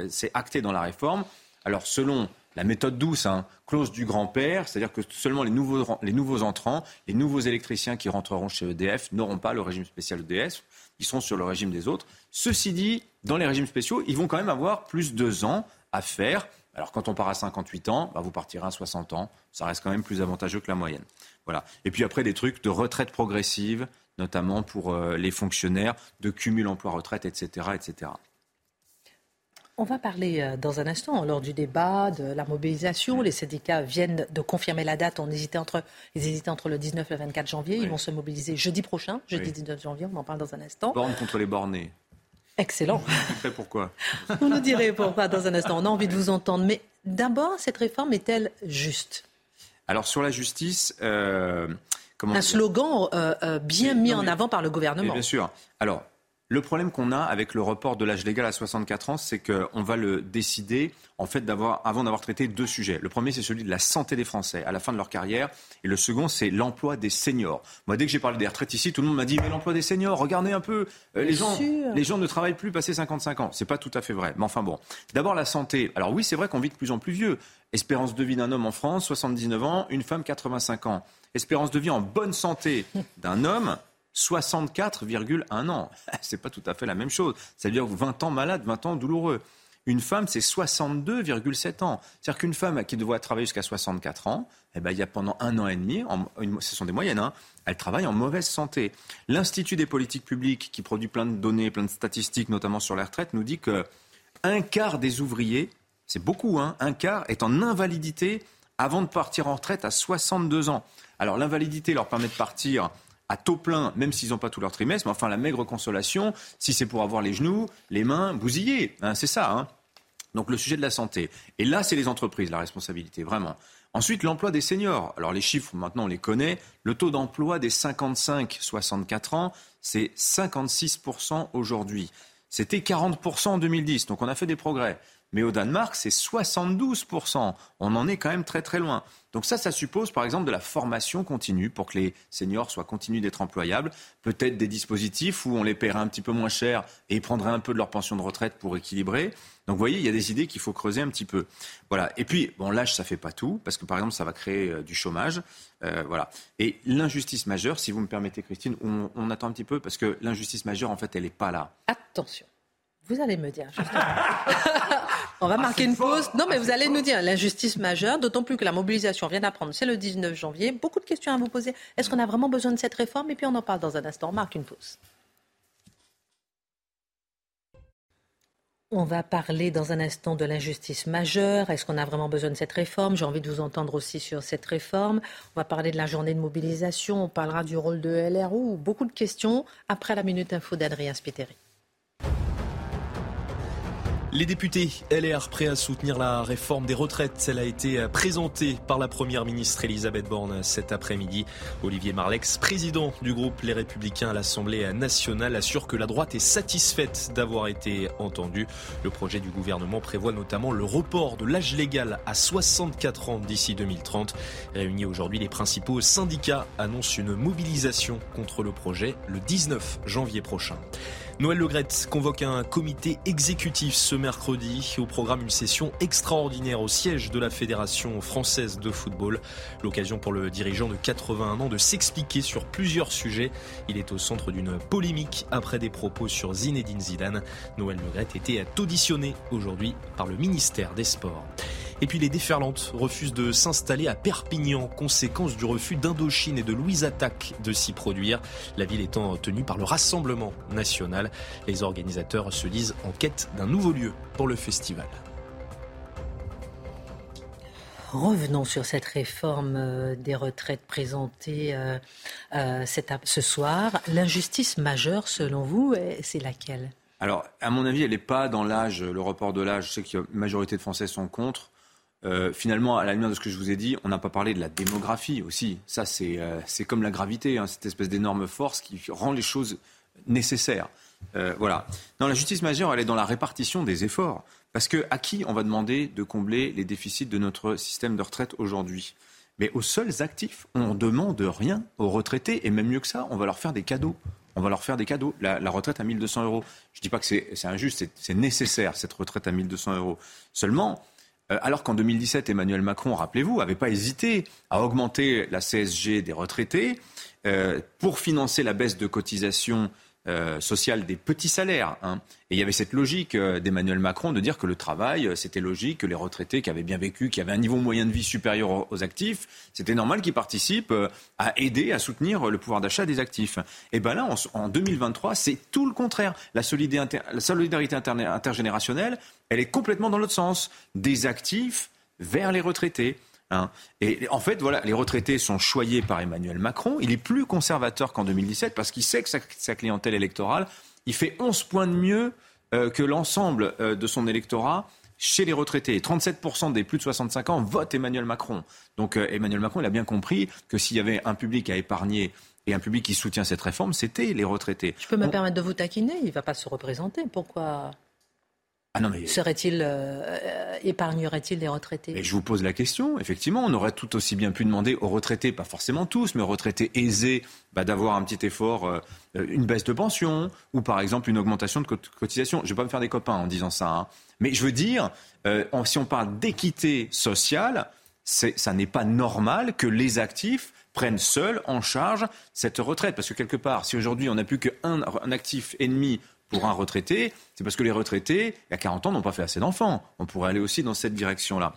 c'est acté dans la réforme. Alors, selon la méthode douce, hein, clause du grand-père, c'est-à-dire que seulement les nouveaux, entrants, les nouveaux électriciens qui rentreront chez EDF n'auront pas le régime spécial EDF, ils seront sur le régime des autres. Ceci dit, dans les régimes spéciaux, ils vont quand même avoir plus de deux ans à faire. Alors quand on part à 58 ans, bah, vous partirez à 60 ans, ça reste quand même plus avantageux que la moyenne. Voilà. Et puis après des trucs de retraite progressive, notamment pour euh, les fonctionnaires, de cumul emploi-retraite, etc., etc. On va parler euh, dans un instant, lors du débat, de la mobilisation. Les syndicats viennent de confirmer la date. On hésitait entre, ils hésitaient entre le 19 et le 24 janvier. Ils vont se mobiliser jeudi prochain, jeudi 19 janvier. On en parle dans un instant. Borne contre les bornés. Excellent. Vous pourquoi? Vous nous direz pourquoi dans un instant. On a envie de vous entendre. Mais d'abord, cette réforme est-elle juste? Alors sur la justice. Euh, comment un slogan euh, bien mis en avant par le gouvernement. Bien sûr. Alors, le problème qu'on a avec le report de l'âge légal à 64 ans, c'est qu'on va le décider en fait d'avoir, avant d'avoir traité deux sujets. Le premier, c'est celui de la santé des Français à la fin de leur carrière, et le second, c'est l'emploi des seniors. Moi, dès que j'ai parlé des retraites ici, tout le monde m'a dit mais l'emploi des seniors, regardez un peu, euh, les gens, les gens ne travaillent plus passé 55 ans. C'est pas tout à fait vrai, mais enfin bon. D'abord la santé. Alors oui, c'est vrai qu'on vit de plus en plus vieux. Espérance de vie d'un homme en France, 79 ans, une femme 85 ans. Espérance de vie en bonne santé d'un homme, 64,1 ans. C'est pas tout à fait la même chose. Ça veut dire 20 ans malade, 20 ans douloureux. Une femme, c'est 62,7 ans. C'est-à-dire qu'une femme qui doit travailler jusqu'à 64 ans, eh ben, il y a pendant un an et demi, ce sont des moyennes, hein, elle travaille en mauvaise santé. L'Institut des politiques publiques, qui produit plein de données, plein de statistiques, notamment sur les retraites, nous dit que un quart des ouvriers, c'est beaucoup, hein, un quart est en invalidité avant de partir en retraite à 62 ans. Alors l'invalidité leur permet de partir à taux plein, même s'ils n'ont pas tout leur trimestre, mais enfin la maigre consolation, si c'est pour avoir les genoux, les mains bousillées, hein, c'est ça. Hein. Donc le sujet de la santé. Et là, c'est les entreprises, la responsabilité, vraiment. Ensuite, l'emploi des seniors. Alors les chiffres, maintenant, on les connaît. Le taux d'emploi des 55-64 ans, c'est 56% aujourd'hui. C'était 40% en 2010, donc on a fait des progrès. Mais au Danemark, c'est 72%. On en est quand même très très loin. Donc ça, ça suppose par exemple de la formation continue pour que les seniors soient continuent d'être employables. Peut-être des dispositifs où on les paierait un petit peu moins cher et ils prendraient un peu de leur pension de retraite pour équilibrer. Donc vous voyez, il y a des idées qu'il faut creuser un petit peu. Voilà. Et puis, bon, l'âge, ça fait pas tout, parce que par exemple, ça va créer euh, du chômage. Euh, voilà. Et l'injustice majeure, si vous me permettez, Christine, on, on attend un petit peu, parce que l'injustice majeure, en fait, elle n'est pas là. Attention. Vous allez me dire, justement. On va marquer une pause. Non, mais vous allez nous dire l'injustice majeure, d'autant plus que la mobilisation vient d'apprendre, c'est le 19 janvier. Beaucoup de questions à vous poser. Est-ce qu'on a vraiment besoin de cette réforme? Et puis on en parle dans un instant. On marque une pause. On va parler dans un instant de l'injustice majeure. Est-ce qu'on a vraiment besoin de cette réforme? J'ai envie de vous entendre aussi sur cette réforme. On va parler de la journée de mobilisation. On parlera du rôle de LRO. Beaucoup de questions après la minute info d'Adrien Spiteri. Les députés LR prêts à soutenir la réforme des retraites, elle a été présentée par la première ministre Elisabeth Borne cet après-midi. Olivier Marlex, président du groupe Les Républicains à l'Assemblée nationale, assure que la droite est satisfaite d'avoir été entendue. Le projet du gouvernement prévoit notamment le report de l'âge légal à 64 ans d'ici 2030. Réunis aujourd'hui, les principaux syndicats annoncent une mobilisation contre le projet le 19 janvier prochain. Noël Legrette convoque un comité exécutif ce mercredi. Au programme, une session extraordinaire au siège de la Fédération française de football. L'occasion pour le dirigeant de 81 ans de s'expliquer sur plusieurs sujets. Il est au centre d'une polémique après des propos sur Zinedine Zidane. Noël Legrette était auditionné aujourd'hui par le ministère des Sports. Et puis les déferlantes refusent de s'installer à Perpignan, conséquence du refus d'Indochine et de Louise Attaque de s'y produire. La ville étant tenue par le Rassemblement national. Les organisateurs se disent en quête d'un nouveau lieu pour le festival. Revenons sur cette réforme euh, des retraites présentée euh, euh, ce soir. L'injustice majeure, selon vous, c'est laquelle? Alors, à mon avis, elle n'est pas dans l'âge, le report de l'âge. Je sais que la majorité de Français sont contre. Euh, finalement, à la lumière de ce que je vous ai dit, on n'a pas parlé de la démographie aussi. Ça, c'est euh, comme la gravité, hein, cette espèce d'énorme force qui rend les choses nécessaires. Euh, voilà. Dans la justice majeure, elle est dans la répartition des efforts. Parce que à qui on va demander de combler les déficits de notre système de retraite aujourd'hui? Mais aux seuls actifs. On ne demande rien aux retraités. Et même mieux que ça, on va leur faire des cadeaux. On va leur faire des cadeaux. La, la retraite à 1200 euros. Je ne dis pas que c'est injuste, c'est nécessaire, cette retraite à 1200 euros. Seulement, alors qu'en 2017, Emmanuel Macron, rappelez-vous, n'avait pas hésité à augmenter la CSG des retraités euh, pour financer la baisse de cotisation euh, sociale des petits salaires. Hein. Et il y avait cette logique d'Emmanuel Macron de dire que le travail, c'était logique, que les retraités qui avaient bien vécu, qui avaient un niveau moyen de vie supérieur aux, actifs, c'était normal qu'ils participent à aider, à soutenir le pouvoir d'achat des actifs. Et bien là, en 2023, c'est tout le contraire. La solidarité, la solidarité intergénérationnelle, elle est complètement dans l'autre sens, des actifs vers les retraités. Hein. Et en fait, voilà, les retraités sont choyés par Emmanuel Macron. Il est plus conservateur qu'en 2017 parce qu'il sait que sa, clientèle électorale, il fait 11 points de mieux euh, que l'ensemble euh, de son électorat chez les retraités. 37% des plus de 65 ans votent Emmanuel Macron. Donc euh, Emmanuel Macron, il a bien compris que s'il y avait un public à épargner et un public qui soutient cette réforme, c'était les retraités. Je peux me permettre de vous taquiner, il ne va pas se représenter. Pourquoi ah Serait-il, euh, épargnerait-il les retraités? Je vous pose la question. Effectivement, on aurait tout aussi bien pu demander aux retraités, pas forcément tous, mais aux retraités aisés, bah, d'avoir un petit effort, euh, une baisse de pension, ou par exemple une augmentation de cotisation. Je ne vais pas me faire des copains en disant ça. Hein. Mais je veux dire, euh, si on parle d'équité sociale, ça n'est pas normal que les actifs prennent seuls en charge cette retraite. Parce que quelque part, si aujourd'hui on n'a plus qu'un un actif ennemi pour un retraité, c'est parce que les retraités, à 40 ans, n'ont pas fait assez d'enfants. On pourrait aller aussi dans cette direction-là.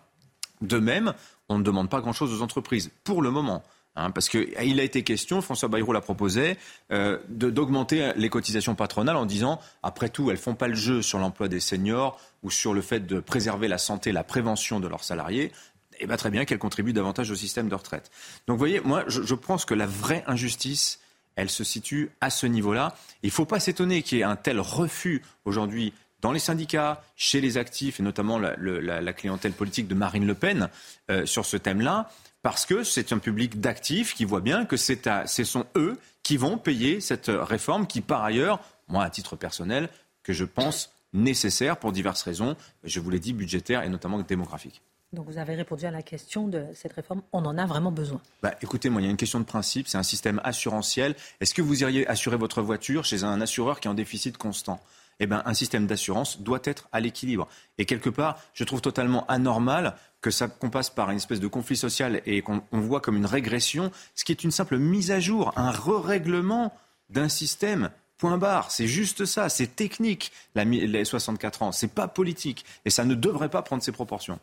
De même, on ne demande pas grand-chose aux entreprises, pour le moment. Hein, parce qu'il a été question, François Bayrou l'a proposé, euh, d'augmenter les cotisations patronales en disant, après tout, elles font pas le jeu sur l'emploi des seniors ou sur le fait de préserver la santé, la prévention de leurs salariés. Eh bien, très bien qu'elles contribuent davantage au système de retraite. Donc, vous voyez, moi, je pense que la vraie injustice, elle se situe à ce niveau-là. Il ne faut pas s'étonner qu'il y ait un tel refus aujourd'hui dans les syndicats, chez les actifs, et notamment la, clientèle politique de Marine Le Pen euh, sur ce thème-là, parce que c'est un public d'actifs qui voit bien que ce sont eux qui vont payer cette réforme qui, par ailleurs, moi, à titre personnel, que je pense nécessaire pour diverses raisons, je vous l'ai dit, budgétaires et notamment démographiques. Donc vous avez répondu à la question de cette réforme. On en a vraiment besoin. Bah, écoutez, moi, il y a une question de principe. C'est un système assurantiel. Est-ce que vous iriez assurer votre voiture chez un assureur qui est en déficit constant? Eh ben, un système d'assurance doit être à l'équilibre. Et quelque part, je trouve totalement anormal que ça qu'on passe par une espèce de conflit social et qu'on voit comme une régression, ce qui est une simple mise à jour, un re-règlement d'un système Point barre, c'est juste ça, c'est technique, les 64 ans, c'est pas politique, et ça ne devrait pas prendre ces proportions.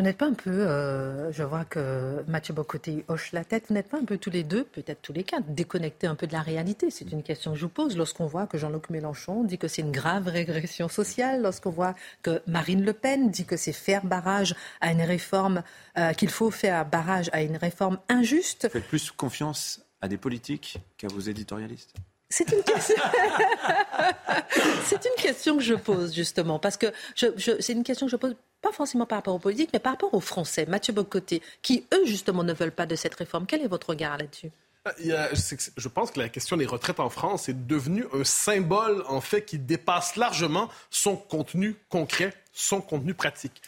Vous n'êtes pas un peu, euh, je vois que Mathieu Bocoté hoche la tête, vous n'êtes pas un peu tous les deux, peut-être tous les quatre, déconnectés un peu de la réalité C'est une question que je vous pose. Lorsqu'on voit que Jean-Luc Mélenchon dit que c'est une grave régression sociale, lorsqu'on voit que Marine Le Pen dit que c'est faire barrage à une réforme, euh, qu'il faut faire barrage à une réforme injuste. Faites plus confiance à des politiques qu'à vos éditorialistes c'est une, question... une question que je pose justement, parce que c'est une question que je pose pas forcément par rapport aux politiques, mais par rapport aux Français. Mathieu Bocoté, qui eux justement ne veulent pas de cette réforme. Quel est votre regard là-dessus? Euh, je pense que la question des retraites en France est devenue un symbole, en fait, qui dépasse largement son contenu concret, son contenu pratique.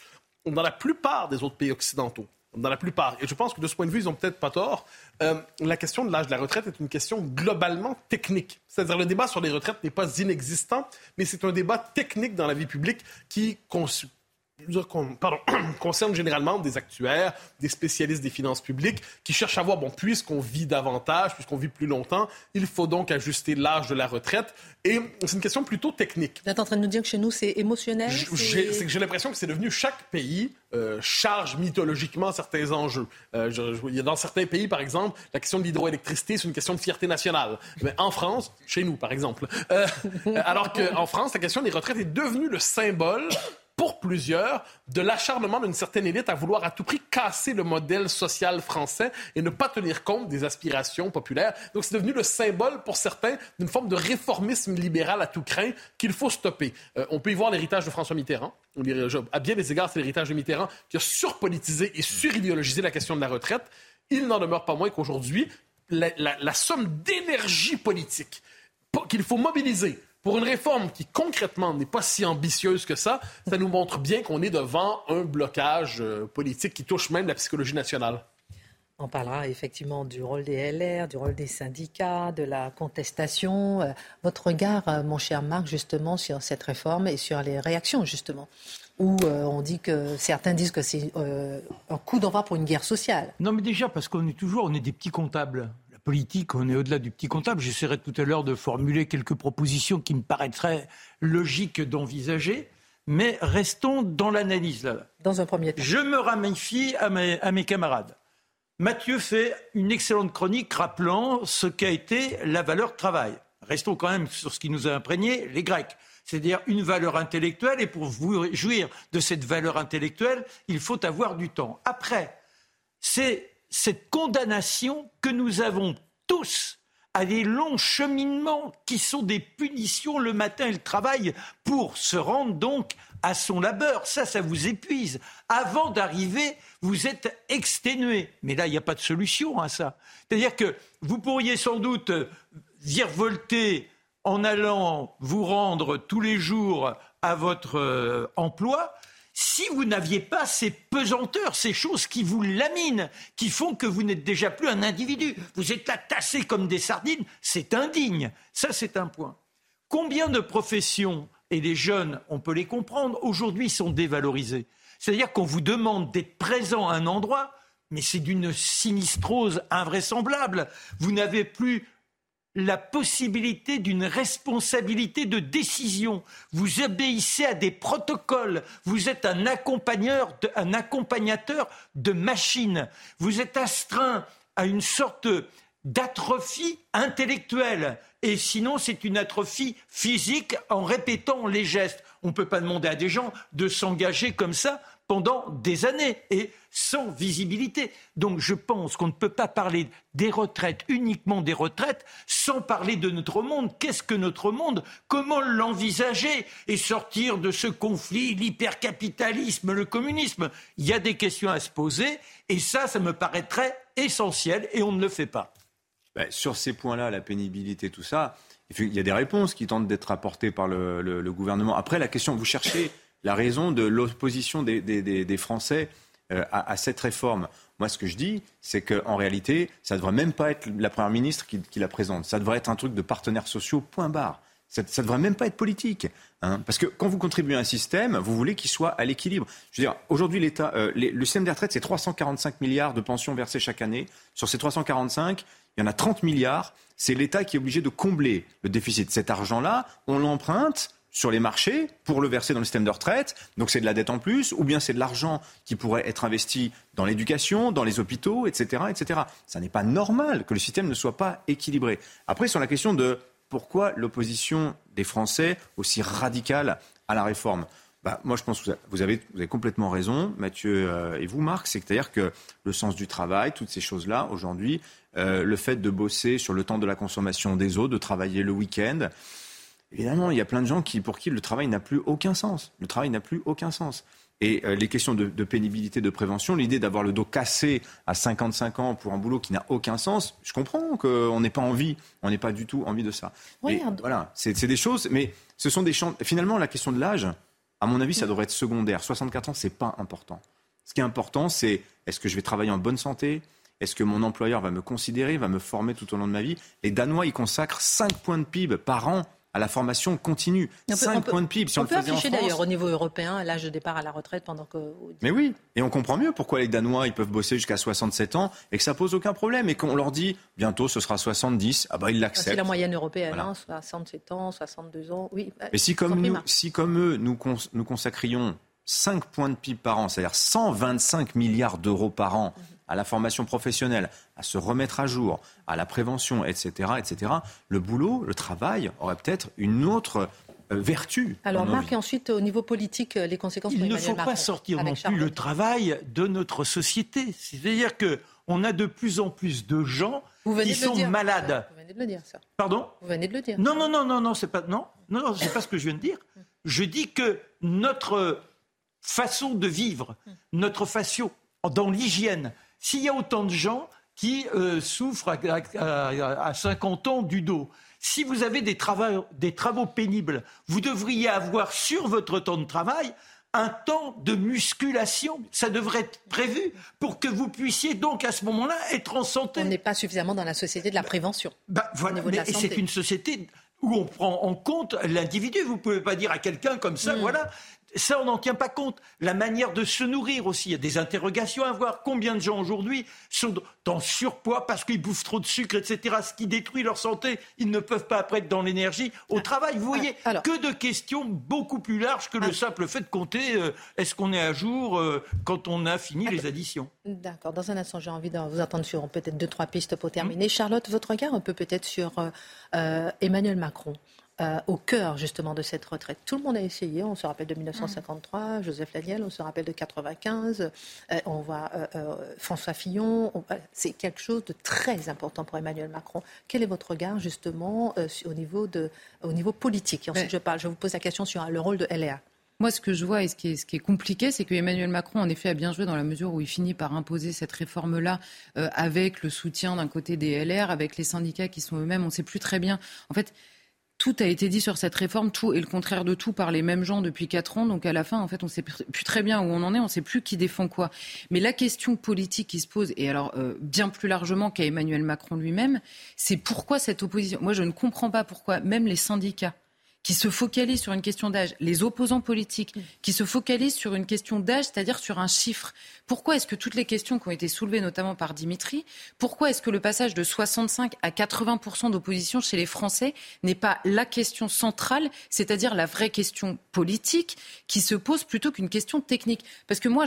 Dans la plupart des autres pays occidentaux, dans la plupart, et je pense que de ce point de vue, ils n'ont peut-être pas tort, euh, la question de l'âge de la retraite est une question globalement technique. C'est-à-dire le débat sur les retraites n'est pas inexistant, mais c'est un débat technique dans la vie publique qui pardon, concerne généralement des actuaires, des spécialistes des finances publiques qui cherchent à voir, bon, puisqu'on vit davantage, puisqu'on vit plus longtemps, il faut donc ajuster l'âge de la retraite. Et c'est une question plutôt technique. Vous êtes en train de nous dire que chez nous, c'est émotionnel J'ai l'impression que c'est devenu chaque pays euh, charge mythologiquement certains enjeux. Euh, je, dans certains pays, par exemple, la question de l'hydroélectricité, c'est une question de fierté nationale. Mais en France, chez nous, par exemple, euh, alors qu'en France, la question des retraites est devenue le symbole pour plusieurs de l'acharnement d'une certaine élite à vouloir à tout prix casser le modèle social français et ne pas tenir compte des aspirations populaires. Donc c'est devenu le symbole pour certains d'une forme de réformisme libéral à tout craint qu'il faut stopper. Euh, on peut y voir l'héritage de François Mitterrand. À bien des égards, c'est l'héritage de Mitterrand qui a surpolitisé et suridéologisé la question de la retraite. Il n'en demeure pas moins qu'aujourd'hui, la, la somme d'énergie politique qu'il faut mobiliser pour une réforme qui concrètement n'est pas si ambitieuse que ça, ça nous montre bien qu'on est devant un blocage euh, politique qui touche même la psychologie nationale. On parlera effectivement du rôle des LR, du rôle des syndicats, de la contestation. Euh, votre regard, euh, mon cher Marc, justement, sur cette réforme et sur les réactions, justement où on dit que certains disent que c'est un coup d'envoi pour une guerre sociale. Non, mais déjà parce qu'on est toujours, on est des petits comptables politique, on est au-delà du petit comptable. J'essaierai tout à l'heure de formuler quelques propositions qui me paraîtraient logiques d'envisager. Mais restons dans l'analyse là. Dans un premier temps. Je me ramifie à mes, à mes camarades. Mathieu fait une excellente chronique rappelant ce qu'a été la valeur travail. Restons quand même sur ce qui nous a imprégné, les Grecs. C'est-à-dire une valeur intellectuelle, et pour jouir de cette valeur intellectuelle, il faut avoir du temps. Après, c'est cette condamnation que nous avons tous à des longs cheminements qui sont des punitions le matin et le travail pour se rendre donc à son labeur. Ça, ça vous épuise. Avant d'arriver, vous êtes exténué. Mais là, il n'y a pas de solution à ça. C'est-à-dire que vous pourriez sans doute virevolter en allant vous rendre tous les jours à votre euh, emploi, si vous n'aviez pas ces pesanteurs, ces choses qui vous laminent, qui font que vous n'êtes déjà plus un individu, vous êtes là tassé comme des sardines, c'est indigne. Ça, c'est un point. Combien de professions, et les jeunes, on peut les comprendre, aujourd'hui sont dévalorisées C'est-à-dire qu'on vous demande d'être présent à un endroit, mais c'est d'une sinistrose invraisemblable. Vous n'avez plus la possibilité d'une responsabilité de décision. Vous obéissez à des protocoles. Vous êtes un accompagnateur de, machines. Vous êtes astreint à une sorte d'atrophie intellectuelle. Et sinon, c'est une atrophie physique en répétant les gestes. On ne peut pas demander à des gens de s'engager comme ça pendant des années et sans visibilité. Donc je pense qu'on ne peut pas parler des retraites, uniquement des retraites, sans parler de notre monde. Qu'est-ce que notre monde? Comment l'envisager? Et sortir de ce conflit, l'hypercapitalisme, le communisme? Il y a des questions à se poser et ça, ça me paraîtrait essentiel et on ne le fait pas. Ben, sur ces points-là, la pénibilité, tout ça, il y a des réponses qui tentent d'être apportées par le gouvernement. Après, la question, vous cherchez la raison de l'opposition des, Français euh, à, cette réforme. Moi, ce que je dis, c'est qu'en réalité, ça ne devrait même pas être la Première ministre qui, la présente. Ça devrait être un truc de partenaires sociaux, point barre. Ça ne devrait même pas être politique. Hein. parce que quand vous contribuez à un système, vous voulez qu'il soit à l'équilibre. Je veux dire, aujourd'hui, l'État, euh, le système des retraites, c'est 345 milliards de pensions versées chaque année. Sur ces 345, il y en a 30 milliards. C'est l'État qui est obligé de combler le déficit. Cet argent-là, on l'emprunte sur les marchés pour le verser dans le système de retraite. Donc c'est de la dette en plus, ou bien c'est de l'argent qui pourrait être investi dans l'éducation, dans les hôpitaux, etc., etc. Ça n'est pas normal que le système ne soit pas équilibré. Après, sur la question de pourquoi l'opposition des Français aussi radicale à la réforme. Bah, moi, je pense que vous avez, vous avez complètement raison, Mathieu euh, et vous, Marc. C'est-à-dire que le sens du travail, toutes ces choses-là, aujourd'hui, euh, le fait de bosser sur le temps de la consommation des eaux, de travailler le week-end, Évidemment, il y a plein de gens qui, pour qui le travail n'a plus aucun sens. Le travail n'a plus aucun sens. Et euh, les questions de, pénibilité, de prévention, l'idée d'avoir le dos cassé à 55 ans pour un boulot qui n'a aucun sens, je comprends qu'on n'ait pas envie, on n'ait pas du tout envie de ça. voilà, c'est des choses, mais ce sont des champs. Finalement, la question de l'âge, à mon avis, ça devrait être secondaire. 64 ans, c'est pas important. Ce qui est important, c'est est-ce que je vais travailler en bonne santé? Est-ce que mon employeur va me considérer, va me former tout au long de ma vie? Les Danois, ils consacrent 5 points de PIB par an à la formation continue. 5 points de PIB. Si on, peut afficher d'ailleurs au niveau européen l'âge de départ à la retraite pendant que. Mais oui, et on comprend mieux pourquoi les Danois ils peuvent bosser jusqu'à 67 ans et que ça pose aucun problème et qu'on leur dit bientôt ce sera 70, ah bah ils l'acceptent. C'est la moyenne européenne, 67 hein, ans, 62 ans, oui. Mais si comme, nous, si comme eux nous, nous consacrions 5 points de PIB par an, c'est-à-dire 125 milliards d'euros par an. Mhm à la formation professionnelle, à se remettre à jour, à la prévention, etc., etc., le boulot, le travail aurait peut-être une autre euh, vertu. Alors Marc, et ensuite au niveau politique, les conséquences. Il ne faut pas sortir non plus le travail de notre société. C'est-à-dire que on a de plus en plus de gens qui sont malades. Vous venez de le dire, ça. Pardon? Vous venez de le dire. Non, non, non, non, non, c'est pas non, non, non c'est pas ce que je viens de dire. Je dis que notre façon de vivre, notre façon dans l'hygiène, s'il y a autant de gens qui euh, souffrent à, 50 ans du dos, si vous avez des travaux, des travaux pénibles, vous devriez avoir sur votre temps de travail un temps de musculation. Ça devrait être prévu pour que vous puissiez donc à ce moment-là être en santé. On n'est pas suffisamment dans la société de la prévention. Bah, voilà, mais c'est une société où on prend en compte l'individu. Vous ne pouvez pas dire à quelqu'un comme ça, mm. voilà, ça, on n'en tient pas compte. La manière de se nourrir aussi, il y a des interrogations à voir. Combien de gens aujourd'hui sont en surpoids parce qu'ils bouffent trop de sucre, etc., ce qui détruit leur santé. Ils ne peuvent pas après être dans l'énergie au travail. Vous voyez, que de questions beaucoup plus larges que le ah. simple fait de compter euh, est-ce qu'on est à jour euh, quand on a fini les additions. D'accord. Dans un instant, j'ai envie de vous entendre sur peut-être deux, trois pistes pour terminer. Mmh. Charlotte, votre regard un peu peut-être sur euh, Emmanuel Macron. Euh, au cœur justement de cette retraite. Tout le monde a essayé. On se rappelle de 1953, Joseph Laniel, on se rappelle de 95. Euh, on voit euh, François Fillon. C'est quelque chose de très important pour Emmanuel Macron. Quel est votre regard justement au niveau de, au niveau politique? Et ensuite, je parle. Je vous pose la question sur le rôle de LA. Moi, ce que je vois et ce qui est, ce qui est compliqué, c'est que Emmanuel Macron, en effet, a bien joué dans la mesure où il finit par imposer cette réforme-là avec le soutien d'un côté des LR, avec les syndicats qui sont eux-mêmes. On ne sait plus très bien. En fait, tout a été dit sur cette réforme, tout et le contraire de tout par les mêmes gens depuis quatre ans. Donc à la fin, en fait, on ne sait plus très bien où on en est, on ne sait plus qui défend quoi. Mais la question politique qui se pose, et alors euh, bien plus largement qu'à Emmanuel Macron lui-même, c'est pourquoi cette opposition? Moi, je ne comprends pas pourquoi même les syndicats qui se focalisent sur une question d'âge, les opposants politiques qui se focalisent sur une question d'âge, c'est-à-dire sur un chiffre. Pourquoi est-ce que toutes les questions qui ont été soulevées notamment par Dimitri, pourquoi est-ce que le passage de 65 à 80% d'opposition chez les Français n'est pas la question centrale, c'est-à-dire la vraie question politique qui se pose plutôt qu'une question technique? Parce que moi,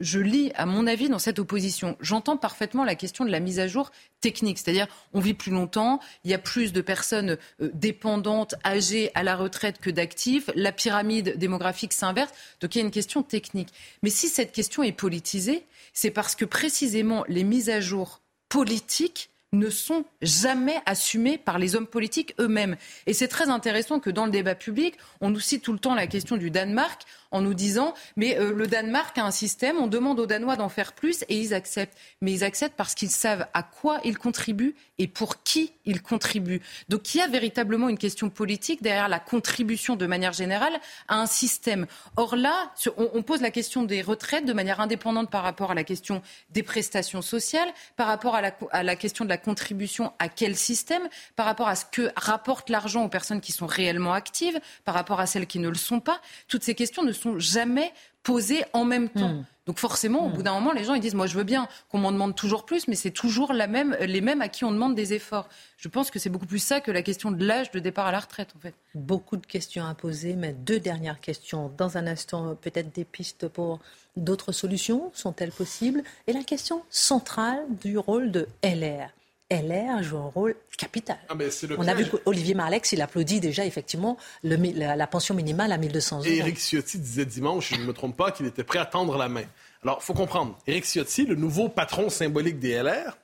je lis, à mon avis, dans cette opposition. J'entends parfaitement la question de la mise à jour technique, c'est-à-dire on vit plus longtemps, il y a plus de personnes euh, dépendantes, âgées à la retraite que d'actifs, la pyramide démographique s'inverse, donc il y a une question technique. Mais si cette question est politisée, c'est parce que précisément les mises à jour politiques ne sont jamais assumés par les hommes politiques eux-mêmes. Et c'est très intéressant que dans le débat public, on nous cite tout le temps la question du Danemark en nous disant mais euh, le Danemark a un système, on demande aux Danois d'en faire plus et ils acceptent. Mais ils acceptent parce qu'ils savent à quoi ils contribuent et pour qui ils contribuent. Donc il y a véritablement une question politique derrière la contribution de manière générale à un système. Or là, on, pose la question des retraites de manière indépendante par rapport à la question des prestations sociales, par rapport à la, à la question de la contribution à quel système, par rapport à ce que rapporte l'argent aux personnes qui sont réellement actives, par rapport à celles qui ne le sont pas. Toutes ces questions ne sont jamais posées en même temps. Hmm. Donc forcément, au hmm. bout d'un moment, les gens ils disent moi je veux bien qu'on m'en demande toujours plus, mais c'est toujours la même, les mêmes à qui on demande des efforts. Je pense que c'est beaucoup plus ça que la question de l'âge de départ à la retraite en fait. Beaucoup de questions à poser, mais deux dernières questions. Dans un instant, peut-être des pistes pour d'autres solutions sont-elles possibles? Et la question centrale du rôle de LR. LR joue un rôle capital. Ah, On a vu qu'Olivier Marlex, il applaudit déjà effectivement la, pension minimale à 1200 euros. Et Éric Ciotti disait dimanche, je ne me trompe pas, qu'il était prêt à tendre la main. Alors, il faut comprendre, Éric Ciotti, le nouveau patron symbolique des LR,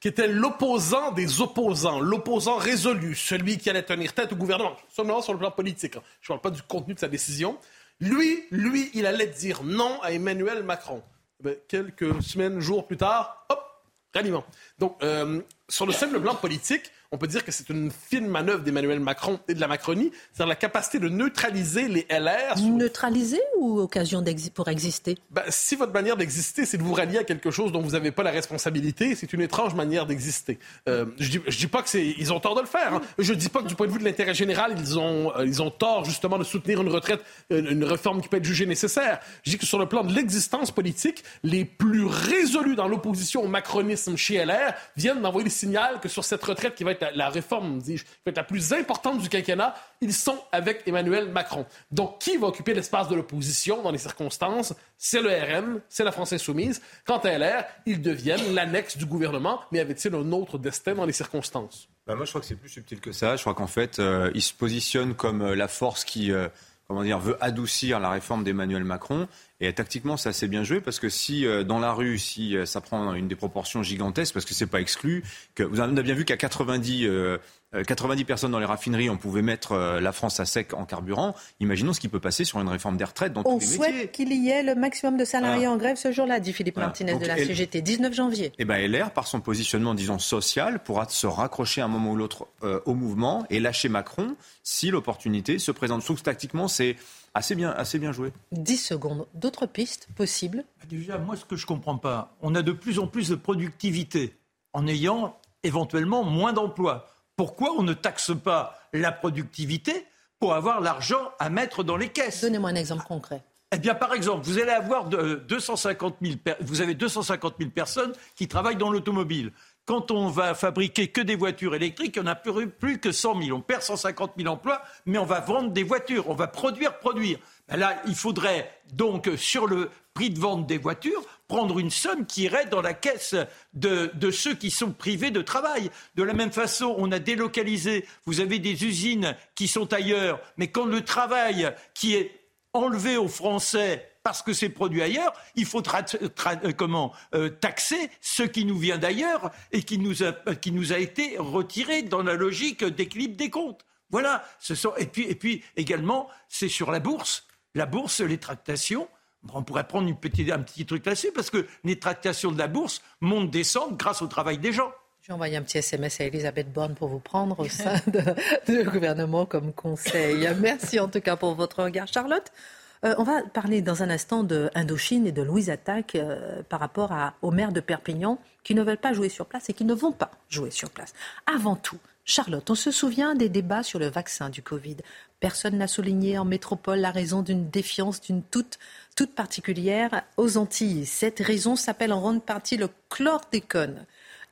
qui était l'opposant des opposants, l'opposant résolu, celui qui allait tenir tête au gouvernement, seulement sur le plan politique. Hein. Je ne parle pas du contenu de sa décision. Lui, lui, il allait dire non à Emmanuel Macron. Eh quelques semaines, jours plus tard, hop, ralliement. Donc, euh, sur le simple plan politique, on peut dire que c'est une fine manœuvre d'Emmanuel Macron et de la Macronie, c'est-à-dire la capacité de neutraliser les LR. Neutraliser ou occasion pour exister? Ben, Si votre manière d'exister, c'est de vous rallier à quelque chose dont vous n'avez pas la responsabilité, c'est une étrange manière d'exister. Euh, je dis, dis pas que c'est, ils ont tort de le faire. Hein. Je dis pas que du point de vue de l'intérêt général, ils ont, euh, ils ont tort justement de soutenir une retraite, euh, une réforme qui peut être jugée nécessaire. Je dis que sur le plan de l'existence politique, les plus résolus dans l'opposition au macronisme chez LR viennent d'envoyer le signal que sur cette retraite qui va être la, réforme, dis-je, la plus importante du quinquennat, ils sont avec Emmanuel Macron. Donc, qui va occuper l'espace de l'opposition dans les circonstances? C'est le RN, c'est la France insoumise. Quant à LR, ils deviennent l'annexe du gouvernement, mais avait-il un autre destin dans les circonstances? Bah, Moi, je crois que c'est plus subtil que ça. Je crois qu'en fait, euh, ils se positionnent comme euh, la force qui... Euh, comment dire, veut adoucir la réforme d'Emmanuel Macron. Et tactiquement, c'est assez bien joué parce que si dans la rue, si ça prend une des proportions gigantesques, parce que c'est pas exclu, que vous avez bien vu qu'à 90 90 euh, personnes dans les raffineries, on pouvait mettre euh, la France à sec en carburant. Imaginons ce qui peut passer sur une réforme des retraites dans tous les métiers. On souhaite qu'il y ait le maximum de salariés en grève ce jour-là, dit Philippe Martinez de la CGT, 19 janvier. Et eh ben LR, par son positionnement, disons, social, pourra se raccrocher un moment ou l'autre euh, au mouvement et lâcher Macron si l'opportunité se présente. Sauf tactiquement, c'est assez bien, assez bien joué. 10 secondes. D'autres pistes possibles? Déjà, moi, ce que je ne comprends pas, on a de plus en plus de productivité en ayant éventuellement moins d'emplois. Pourquoi on ne taxe pas la productivité pour avoir l'argent à mettre dans les caisses Donnez-moi un exemple concret. Eh bien, par exemple, vous allez avoir 250 000, vous avez 250 000 personnes qui travaillent dans l'automobile. Quand on va fabriquer que des voitures électriques, il n'y en a plus, plus, que 100 000. On perd 150 000 emplois, mais on va vendre des voitures, on va produire, produire. Ben là, il faudrait donc, sur le prix de vente des voitures, prendre une somme qui irait dans la caisse de, ceux qui sont privés de travail. De la même façon, on a délocalisé, vous avez des usines qui sont ailleurs, mais quand le travail qui est enlevé aux Français parce que c'est produit ailleurs, il faut euh, comment euh, taxer ce qui nous vient d'ailleurs et qui nous, a, qui nous a été retiré dans la logique d'équilibre des comptes. Voilà. Ce sont, et, puis, et puis également, c'est sur la bourse. La bourse, les tractations, on pourrait prendre une petite, un petit truc là-dessus, parce que les tractations de la bourse montent, descendent grâce au travail des gens. J'ai envoyé un petit SMS à Elisabeth Borne pour vous prendre au sein du gouvernement comme conseil. Merci en tout cas pour votre regard. Charlotte, euh, on va parler dans un instant de Indochine et de Louise Attaque euh, par rapport à, aux maires de Perpignan qui ne veulent pas jouer sur place et qui ne vont pas jouer sur place. Avant tout, Charlotte, on se souvient des débats sur le vaccin du Covid. Personne n'a souligné en métropole la raison d'une défiance d'une toute, toute particulière aux Antilles. Cette raison s'appelle en grande partie le chlordécone.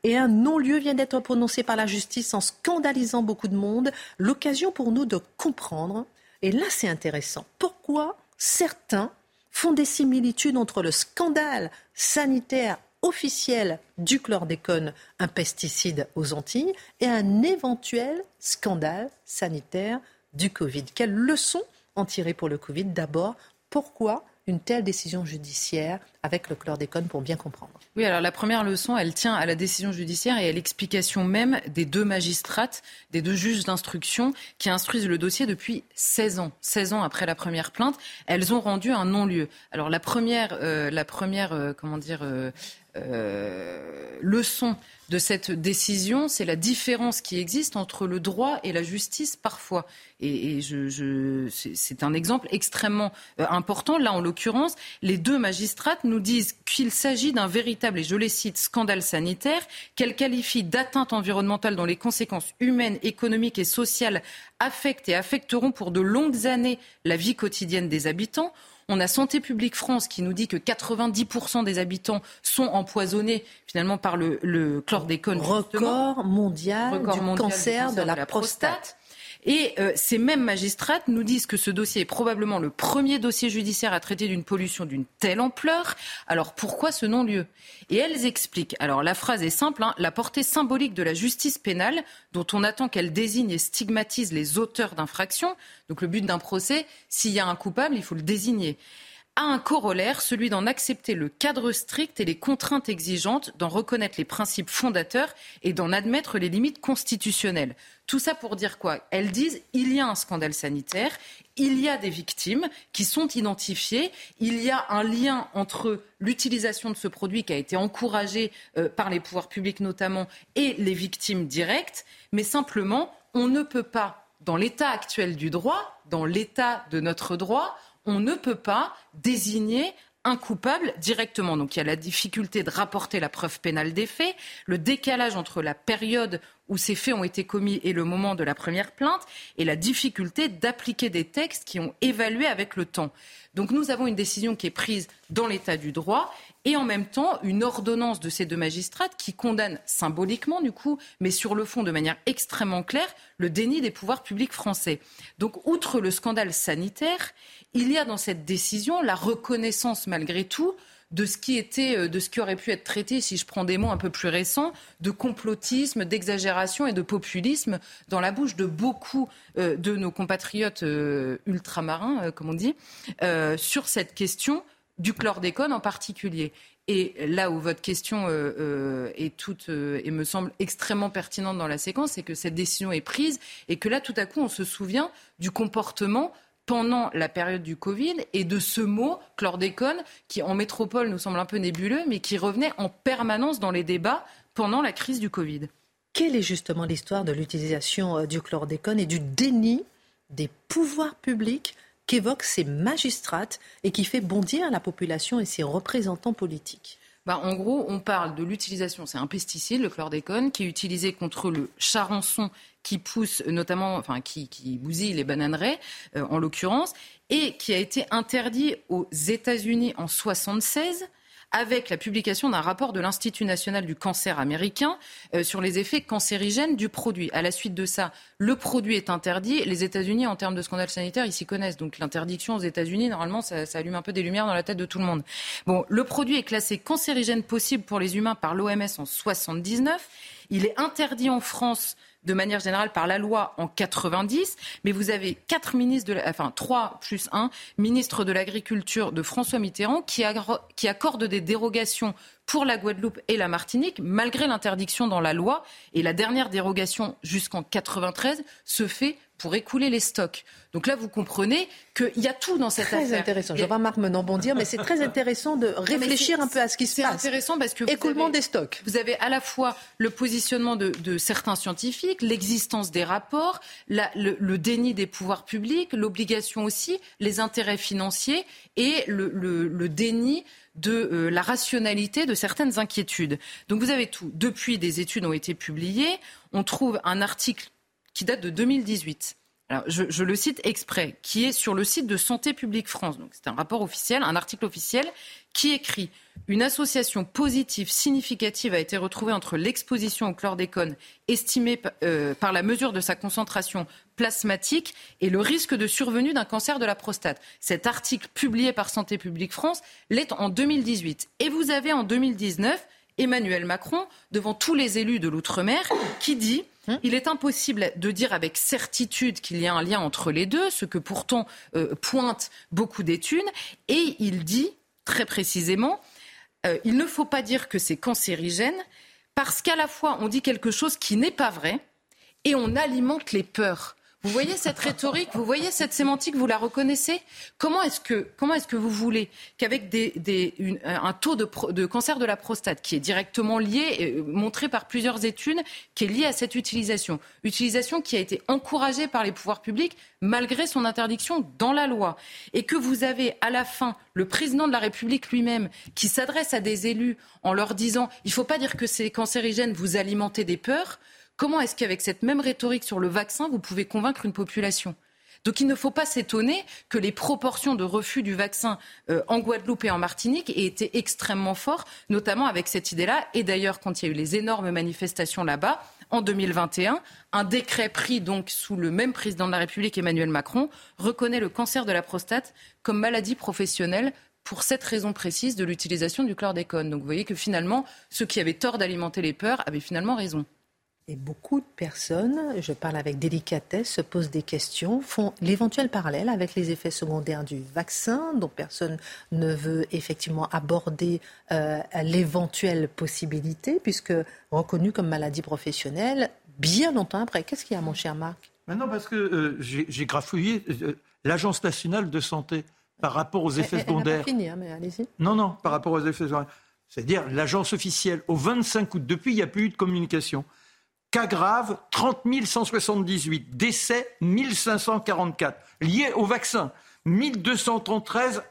Et un non-lieu vient d'être prononcé par la justice en scandalisant beaucoup de monde. L'occasion pour nous de comprendre, et là c'est intéressant, pourquoi certains font des similitudes entre le scandale sanitaire officiel du chlordécone, un pesticide aux Antilles, et un éventuel scandale sanitaire du Covid. Quelles leçons en tirer pour le Covid? D'abord, pourquoi une telle décision judiciaire avec le chlordécone pour bien comprendre Oui, alors la première leçon, elle tient à la décision judiciaire et à l'explication même des deux magistrates, des deux juges d'instruction qui instruisent le dossier depuis 16 ans. 16 ans après la première plainte, elles ont rendu un non-lieu. Alors la première, euh, la première euh, comment dire, euh, leçon de cette décision, c'est la différence qui existe entre le droit et la justice parfois. Et, c'est un exemple extrêmement euh, important. Là, en l'occurrence, les deux magistrates nous disent qu'il s'agit d'un véritable, et je les cite, scandale sanitaire, qu'elles qualifient d'atteinte environnementale dont les conséquences humaines, économiques et sociales affectent et affecteront pour de longues années la vie quotidienne des habitants. On a Santé publique France qui nous dit que 90% des habitants sont empoisonnés finalement par le, le chlordécone. Record mondial du cancer, de, la, prostate. Et euh, ces mêmes magistrates nous disent que ce dossier est probablement le premier dossier judiciaire à traiter d'une pollution d'une telle ampleur. Alors pourquoi ce non-lieu? Et elles expliquent. Alors la phrase est simple hein, la portée symbolique de la justice pénale, dont on attend qu'elle désigne et stigmatise les auteurs d'infractions. Donc le but d'un procès, s'il y a un coupable, il faut le désigner a un corollaire, celui d'en accepter le cadre strict et les contraintes exigeantes, d'en reconnaître les principes fondateurs et d'en admettre les limites constitutionnelles. Tout ça pour dire quoi? Elles disent il y a un scandale sanitaire, il y a des victimes qui sont identifiées, il y a un lien entre l'utilisation de ce produit qui a été encouragé euh, par les pouvoirs publics notamment et les victimes directes, mais simplement on ne peut pas, dans l'état actuel du droit, dans l'état de notre droit, on ne peut pas désigner un coupable directement. Donc il y a la difficulté de rapporter la preuve pénale des faits, le décalage entre la période où ces faits ont été commis et le moment de la première plainte, et la difficulté d'appliquer des textes qui ont évalué avec le temps. Donc nous avons une décision qui est prise dans l'état du droit et en même temps une ordonnance de ces deux magistrates qui condamne symboliquement du coup, mais sur le fond de manière extrêmement claire, le déni des pouvoirs publics français. Donc outre le scandale sanitaire, il y a dans cette décision la reconnaissance malgré tout de ce qui était, euh, de ce qui aurait pu être traité, si je prends des mots un peu plus récents, de complotisme, d'exagération et de populisme dans la bouche de beaucoup euh, de nos compatriotes euh, ultramarins, comme on dit, sur cette question du chlordécone en particulier. Et là où votre question est toute et me semble extrêmement pertinente dans la séquence, c'est que cette décision est prise et que là, tout à coup, on se souvient du comportement pendant la période du Covid et de ce mot chlordécone qui en métropole nous semble un peu nébuleux mais qui revenait en permanence dans les débats pendant la crise du Covid. Quelle est justement l'histoire de l'utilisation euh, du chlordécone et du déni des pouvoirs publics qu'évoquent ces magistrates et qui fait bondir la population et ses représentants politiques? Bah, en gros, on parle de l'utilisation, c'est un pesticide, le chlordécone, qui est utilisé contre le charançon qui pousse notamment, enfin qui, bousille les bananeraies euh, en l'occurrence, et qui a été interdit aux États-Unis en 76 avec la publication d'un rapport de l'Institut national du cancer américain euh, sur les effets cancérigènes du produit. À la suite de ça, le produit est interdit. Les États-Unis, en termes de scandale sanitaire, ils s'y connaissent. Donc l'interdiction aux États-Unis, normalement, ça, ça, allume un peu des lumières dans la tête de tout le monde. Bon, le produit est classé cancérigène possible pour les humains par l'OMS en 79. Il est interdit en France de manière générale par la loi en 90, mais vous avez quatre ministres, de enfin trois plus un, ministre de l'Agriculture de François Mitterrand qui, accordent des dérogations pour la Guadeloupe et la Martinique, malgré l'interdiction dans la loi. Et la dernière dérogation jusqu'en 93 se fait pour écouler les stocks. Donc là, vous comprenez qu'il y a tout dans cette très affaire. Très intéressant. Je voir Marc Menon bondir, mais c'est très intéressant de réfléchir un peu à ce qui se passe. C'est intéressant parce que écoulement des stocks. Vous avez à la fois le positionnement de, certains scientifiques, l'existence des rapports, le, déni des pouvoirs publics, l'obligation aussi, les intérêts financiers et le, déni de euh, la rationalité de certaines inquiétudes. Donc vous avez tout. Depuis, des études ont été publiées. On trouve un article qui date de 2018 alors je, le cite exprès, qui est sur le site de Santé publique France. C'est un rapport officiel, un article officiel qui écrit une association positive significative a été retrouvée entre l'exposition au chlordécone estimée euh, par la mesure de sa concentration plasmatique et le risque de survenue d'un cancer de la prostate. Cet article publié par Santé publique France l'est en 2018. Et vous avez en 2019 Emmanuel Macron devant tous les élus de l'outre-mer qui dit il est impossible de dire avec certitude qu'il y a un lien entre les deux, ce que pourtant euh, pointent beaucoup d'études. Et il dit très précisément, euh, il ne faut pas dire que c'est cancérigène, parce qu'à la fois on dit quelque chose qui n'est pas vrai et on alimente les peurs. Vous voyez cette rhétorique, vous voyez cette sémantique, vous la reconnaissez Comment est-ce que, vous voulez qu'avec un taux de, de, cancer de la prostate qui est directement lié, euh, montré par plusieurs études, qui est lié à cette utilisation, utilisation qui a été encouragée par les pouvoirs publics malgré son interdiction dans la loi, et que vous avez à la fin le président de la République lui-même qui s'adresse à des élus en leur disant il ne faut pas dire que c'est cancérigène, vous alimentez des peurs. Comment est-ce qu'avec cette même rhétorique sur le vaccin, vous pouvez convaincre une population? Donc il ne faut pas s'étonner que les proportions de refus du vaccin euh, en Guadeloupe et en Martinique aient été extrêmement fortes, notamment avec cette idée-là. Et d'ailleurs, quand il y a eu les énormes manifestations là-bas, en 2021, un décret pris donc sous le même président de la République, Emmanuel Macron, reconnaît le cancer de la prostate comme maladie professionnelle pour cette raison précise de l'utilisation du chlordécone. Donc vous voyez que finalement, ceux qui avaient tort d'alimenter les peurs avaient finalement raison. Et beaucoup de personnes, je parle avec délicatesse, se posent des questions, font l'éventuel parallèle avec les effets secondaires du vaccin, dont personne ne veut effectivement aborder euh, l'éventuelle possibilité, puisque reconnu comme maladie professionnelle bien longtemps après. Qu'est-ce qu'il y a, mon cher Marc? Non, parce que euh, j'ai grafouillé euh, l'Agence nationale de santé par rapport aux effets secondaires. Elle, fini, hein, mais allez-y. Non, non, par rapport aux effets secondaires. C'est-à-dire l'agence officielle, au 25 août, depuis, il n'y a plus eu de communication. Cas graves, 30 178. Décès, 1544. Liés au vaccin, 1233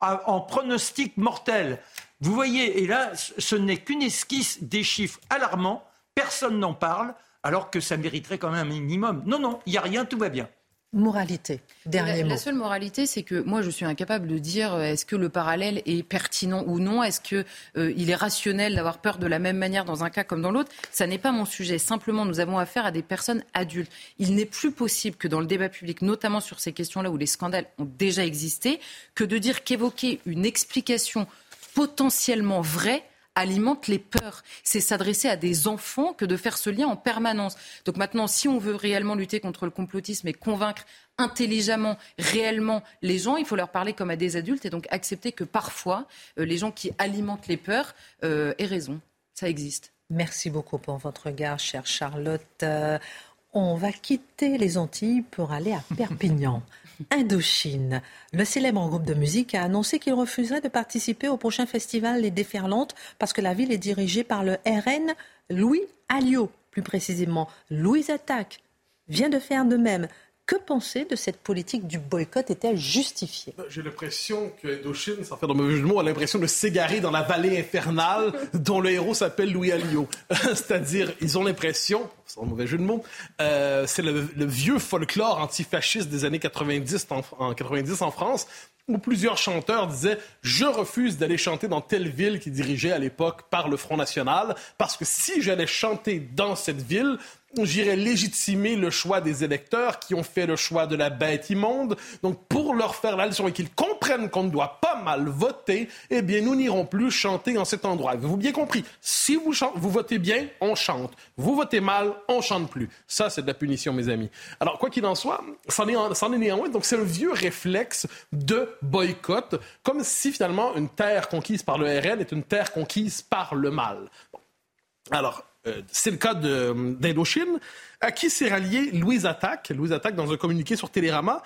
en pronostic mortel. Vous voyez, et là, ce n'est qu'une esquisse des chiffres alarmants. Personne n'en parle, alors que ça mériterait quand même un minimum. Non, non, il n'y a rien, tout va bien moralité. Dernier la, la seule moralité, c'est que moi, je suis incapable de dire euh, est-ce que le parallèle est pertinent ou non, est-ce que euh, il est rationnel d'avoir peur de la même manière dans un cas comme dans l'autre? Ça n'est pas mon sujet. Simplement, nous avons affaire à des personnes adultes. Il n'est plus possible que dans le débat public, notamment sur ces questions-là où les scandales ont déjà existé, que de dire qu'évoquer une explication potentiellement vraie alimente les peurs. C'est s'adresser à des enfants que de faire ce lien en permanence. Donc maintenant, si on veut réellement lutter contre le complotisme et convaincre intelligemment, réellement les gens, il faut leur parler comme à des adultes et donc accepter que parfois, euh, les gens qui alimentent les peurs euh, aient raison. Ça existe. Merci beaucoup pour votre regard, chère Charlotte. Euh, on va quitter les Antilles pour aller à Perpignan. Indochine. Le célèbre groupe de musique a annoncé qu'il refuserait de participer au prochain festival Les Déferlantes parce que la ville est dirigée par le RN Louis Alliot. Plus précisément, Louise Attaque vient de faire de même. Que penser de cette politique du boycott? Est-elle justifiée? Ben, J'ai l'impression que Indochine, sans faire de mauvais jeu de mots, a l'impression de s'égarer dans la vallée infernale dont le héros s'appelle Louis Alliot. C'est-à-dire, ils ont l'impression, sans mauvais jeu de mots, euh, c'est le, vieux folklore antifasciste des années 90 en, en 90 en France, où plusieurs chanteurs disaient Je refuse d'aller chanter dans telle ville qui dirigeait à l'époque par le Front National, parce que si j'allais chanter dans cette ville, j'irais légitimer le choix des électeurs qui ont fait le choix de la bête immonde. Donc, pour leur faire la leçon et qu'ils comprennent qu'on ne doit pas mal voter, eh bien, nous n'irons plus chanter en cet endroit. Avez-vous bien compris? Si vous, vous votez bien, on chante. Vous votez mal, on chante plus. Ça, c'est de la punition, mes amis. Alors, quoi qu'il en soit, c'en est, est néanmoins. Donc, c'est un vieux réflexe de boycott, comme si finalement une terre conquise par le RN est une terre conquise par le mal. Alors, euh, c'est le cas d'Indochine, à qui s'est rallié Louise Attaque, Louise Attaque dans un communiqué sur Télérama,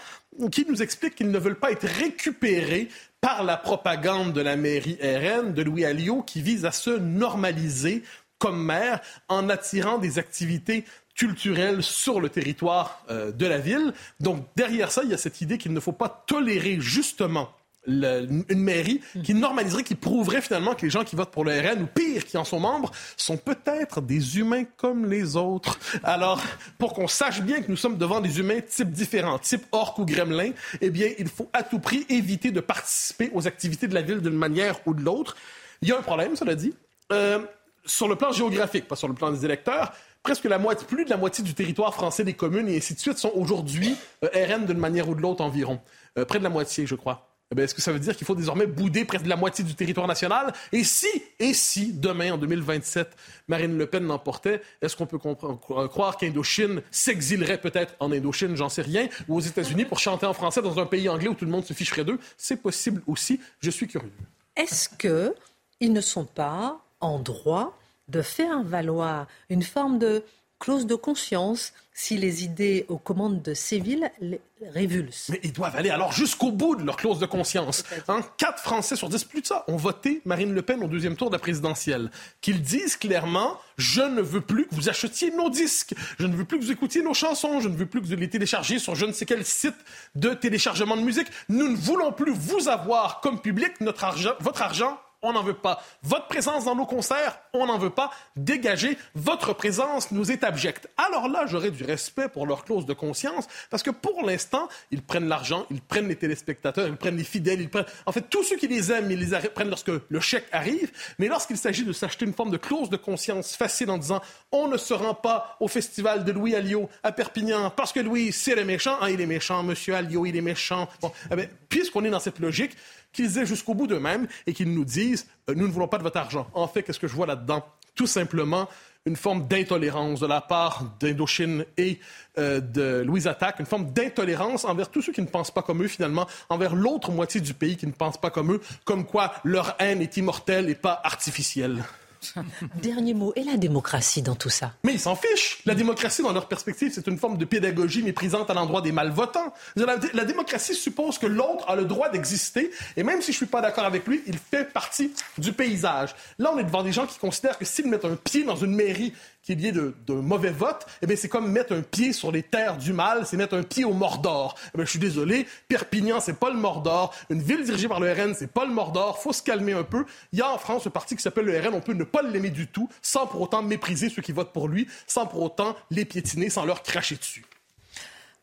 qui nous explique qu'ils ne veulent pas être récupérés par la propagande de la mairie RN de Louis Alliot qui vise à se normaliser comme maire en attirant des activités culturelles sur le territoire euh, de la ville. Donc derrière ça, il y a cette idée qu'il ne faut pas tolérer justement une mairie qui normaliserait, qui prouverait finalement que les gens qui votent pour le RN, ou pire, qui en sont membres, sont peut-être des humains comme les autres. Alors, pour qu'on sache bien que nous sommes devant des humains type différents, type orc ou gremlin, eh bien, il faut à tout prix éviter de participer aux activités de la ville d'une manière ou de l'autre. Il y a un problème, cela dit. Euh, sur le plan géographique, pas sur le plan des électeurs, presque la moitié, plus de la moitié du territoire français des communes et ainsi de suite sont aujourd'hui euh, RN d'une manière ou de l'autre environ. Euh, près de la moitié, je crois. Eh est-ce que ça veut dire qu'il faut désormais bouder presque la moitié du territoire national? Et si, et si, demain, en 2027, Marine Le Pen l'emportait, est-ce qu'on peut croire qu'Indochine s'exilerait peut-être en Indochine, j'en sais rien, ou aux États-Unis pour chanter en français dans un pays anglais où tout le monde se ficherait d'eux? C'est possible aussi. Je suis curieux. Est-ce qu'ils ne sont pas en droit de faire valoir une forme de clause de conscience si les idées aux commandes de Séville les révulsent. Mais ils doivent aller alors jusqu'au bout de leur clause de conscience. Hein? Quatre Français sur dix, plus de ça, ont voté Marine Le Pen au deuxième tour de la présidentielle. Qu'ils disent clairement Je ne veux plus que vous achetiez nos disques, je ne veux plus que vous écoutiez nos chansons, je ne veux plus que vous les téléchargiez sur je ne sais quel site de téléchargement de musique. Nous ne voulons plus vous avoir comme public notre argent, votre argent on n'en veut pas. Votre présence dans nos concerts, on n'en veut pas. Dégagez, votre présence nous est abjecte. Alors là, j'aurais du respect pour leur clause de conscience, parce que pour l'instant, ils prennent l'argent, ils prennent les téléspectateurs, ils prennent les fidèles, ils prennent... En fait, tous ceux qui les aiment, ils les prennent lorsque le chèque arrive. Mais lorsqu'il s'agit de s'acheter une forme de clause de conscience facile en disant on ne se rend pas au festival de Louis Alliot à Perpignan parce que Louis, c'est le méchant. Ah, il est méchant, monsieur Alliot, il est méchant. Bon, eh puisqu'on est dans cette logique, qu'ils aient jusqu'au bout d'eux-mêmes et qu'ils nous disent euh, nous ne voulons pas de votre argent. En fait, qu'est-ce que je vois là-dedans? Tout simplement une forme d'intolérance de la part d'Indochine et euh, de Louise Attaque, une forme d'intolérance envers tous ceux qui ne pensent pas comme eux, finalement, envers l'autre moitié du pays qui ne pense pas comme eux, comme quoi leur haine est immortelle et pas artificielle. Dernier mot. Et la démocratie dans tout ça? Mais ils s'en fichent. La démocratie, dans leur perspective, c'est une forme de pédagogie méprisante à l'endroit des malvotants. La, démocratie suppose que l'autre a le droit d'exister, et même si je suis pas d'accord avec lui, il fait partie du paysage. Là, on est devant des gens qui considèrent que s'ils mettent un pied dans une mairie qu'il y ait d'un mauvais vote, eh bien, c'est comme mettre un pied sur les terres du mal, c'est mettre un pied au Mordor. Eh je suis désolé, Perpignan, c'est pas le Mordor. Une ville dirigée par le RN, c'est pas le Mordor. Faut se calmer un peu. Il y a en France un parti qui s'appelle le RN. On peut ne pas l'aimer du tout, sans pour autant mépriser ceux qui votent pour lui, sans pour autant les piétiner, sans leur cracher dessus.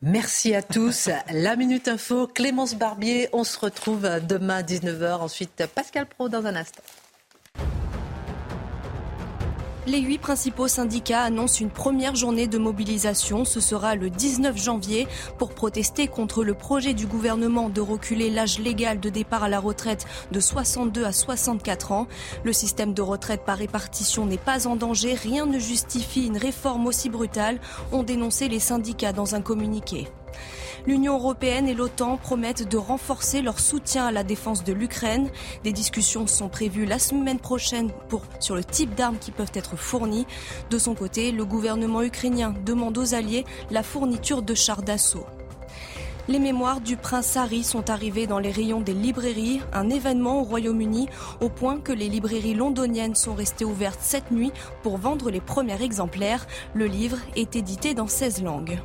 Merci à tous. La Minute Info, Clémence Barbier. On se retrouve demain à 19h. Ensuite, Pascal Pro dans un instant. Les huit principaux syndicats annoncent une première journée de mobilisation. Ce sera le 19 janvier pour protester contre le projet du gouvernement de reculer l'âge légal de départ à la retraite de 62 à 64 ans. Le système de retraite par répartition n'est pas en danger. Rien ne justifie une réforme aussi brutale, ont dénoncé les syndicats dans un communiqué. L'Union européenne et l'OTAN promettent de renforcer leur soutien à la défense de l'Ukraine. Des discussions sont prévues la semaine prochaine sur le type d'armes qui peuvent être fournies. De son côté, le gouvernement ukrainien demande aux alliés la fourniture de chars d'assaut. Les mémoires du prince Harry sont arrivées dans les rayons des librairies, un événement au Royaume-Uni, au point que les librairies londoniennes sont restées ouvertes cette nuit pour vendre les premiers exemplaires. Le livre est édité dans 16 langues.